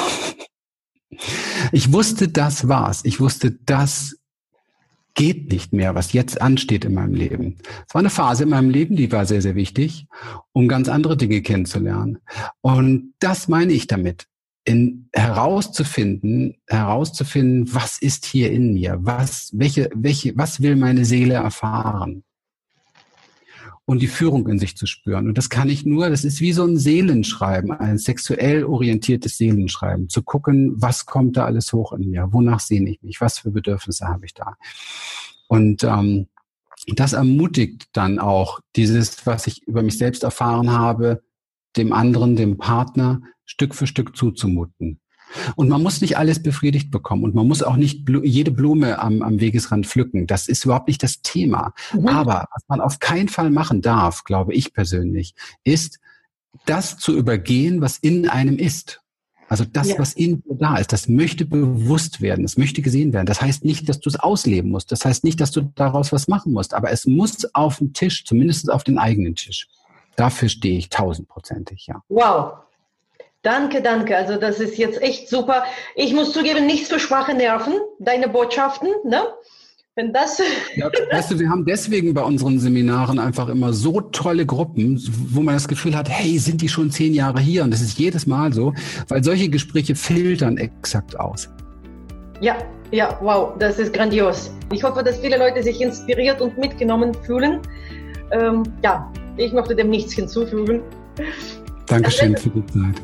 Ich wusste, das war's. Ich wusste, das geht nicht mehr, was jetzt ansteht in meinem Leben. Es war eine Phase in meinem Leben, die war sehr, sehr wichtig, um ganz andere Dinge kennenzulernen. Und das meine ich damit. in herauszufinden, herauszufinden, was ist hier in mir? Was, welche, welche, was will meine Seele erfahren? Und die Führung in sich zu spüren. Und das kann ich nur, das ist wie so ein Seelenschreiben, ein sexuell orientiertes Seelenschreiben, zu gucken, was kommt da alles hoch in mir? Wonach sehne ich mich? Was für Bedürfnisse habe ich da? Und ähm, das ermutigt dann auch dieses, was ich über mich selbst erfahren habe, dem anderen, dem Partner Stück für Stück zuzumuten. Und man muss nicht alles befriedigt bekommen und man muss auch nicht bl jede Blume am, am Wegesrand pflücken. Das ist überhaupt nicht das Thema. Mhm. Aber was man auf keinen Fall machen darf, glaube ich persönlich, ist, das zu übergehen, was in einem ist. Also das, ja. was in dir da ist, das möchte bewusst werden, das möchte gesehen werden. Das heißt nicht, dass du es ausleben musst. Das heißt nicht, dass du daraus was machen musst. Aber es muss auf den Tisch, zumindest auf den eigenen Tisch. Dafür stehe ich tausendprozentig, ja. Wow. Danke, danke. Also das ist jetzt echt super. Ich muss zugeben, nichts für schwache Nerven, deine Botschaften, ne? Wenn das. Ja, weißt du, wir haben deswegen bei unseren Seminaren einfach immer so tolle Gruppen, wo man das Gefühl hat, hey, sind die schon zehn Jahre hier? Und das ist jedes Mal so, weil solche Gespräche filtern exakt aus. Ja, ja, wow, das ist grandios. Ich hoffe, dass viele Leute sich inspiriert und mitgenommen fühlen. Ähm, ja, ich möchte dem nichts hinzufügen. Dankeschön für die Zeit.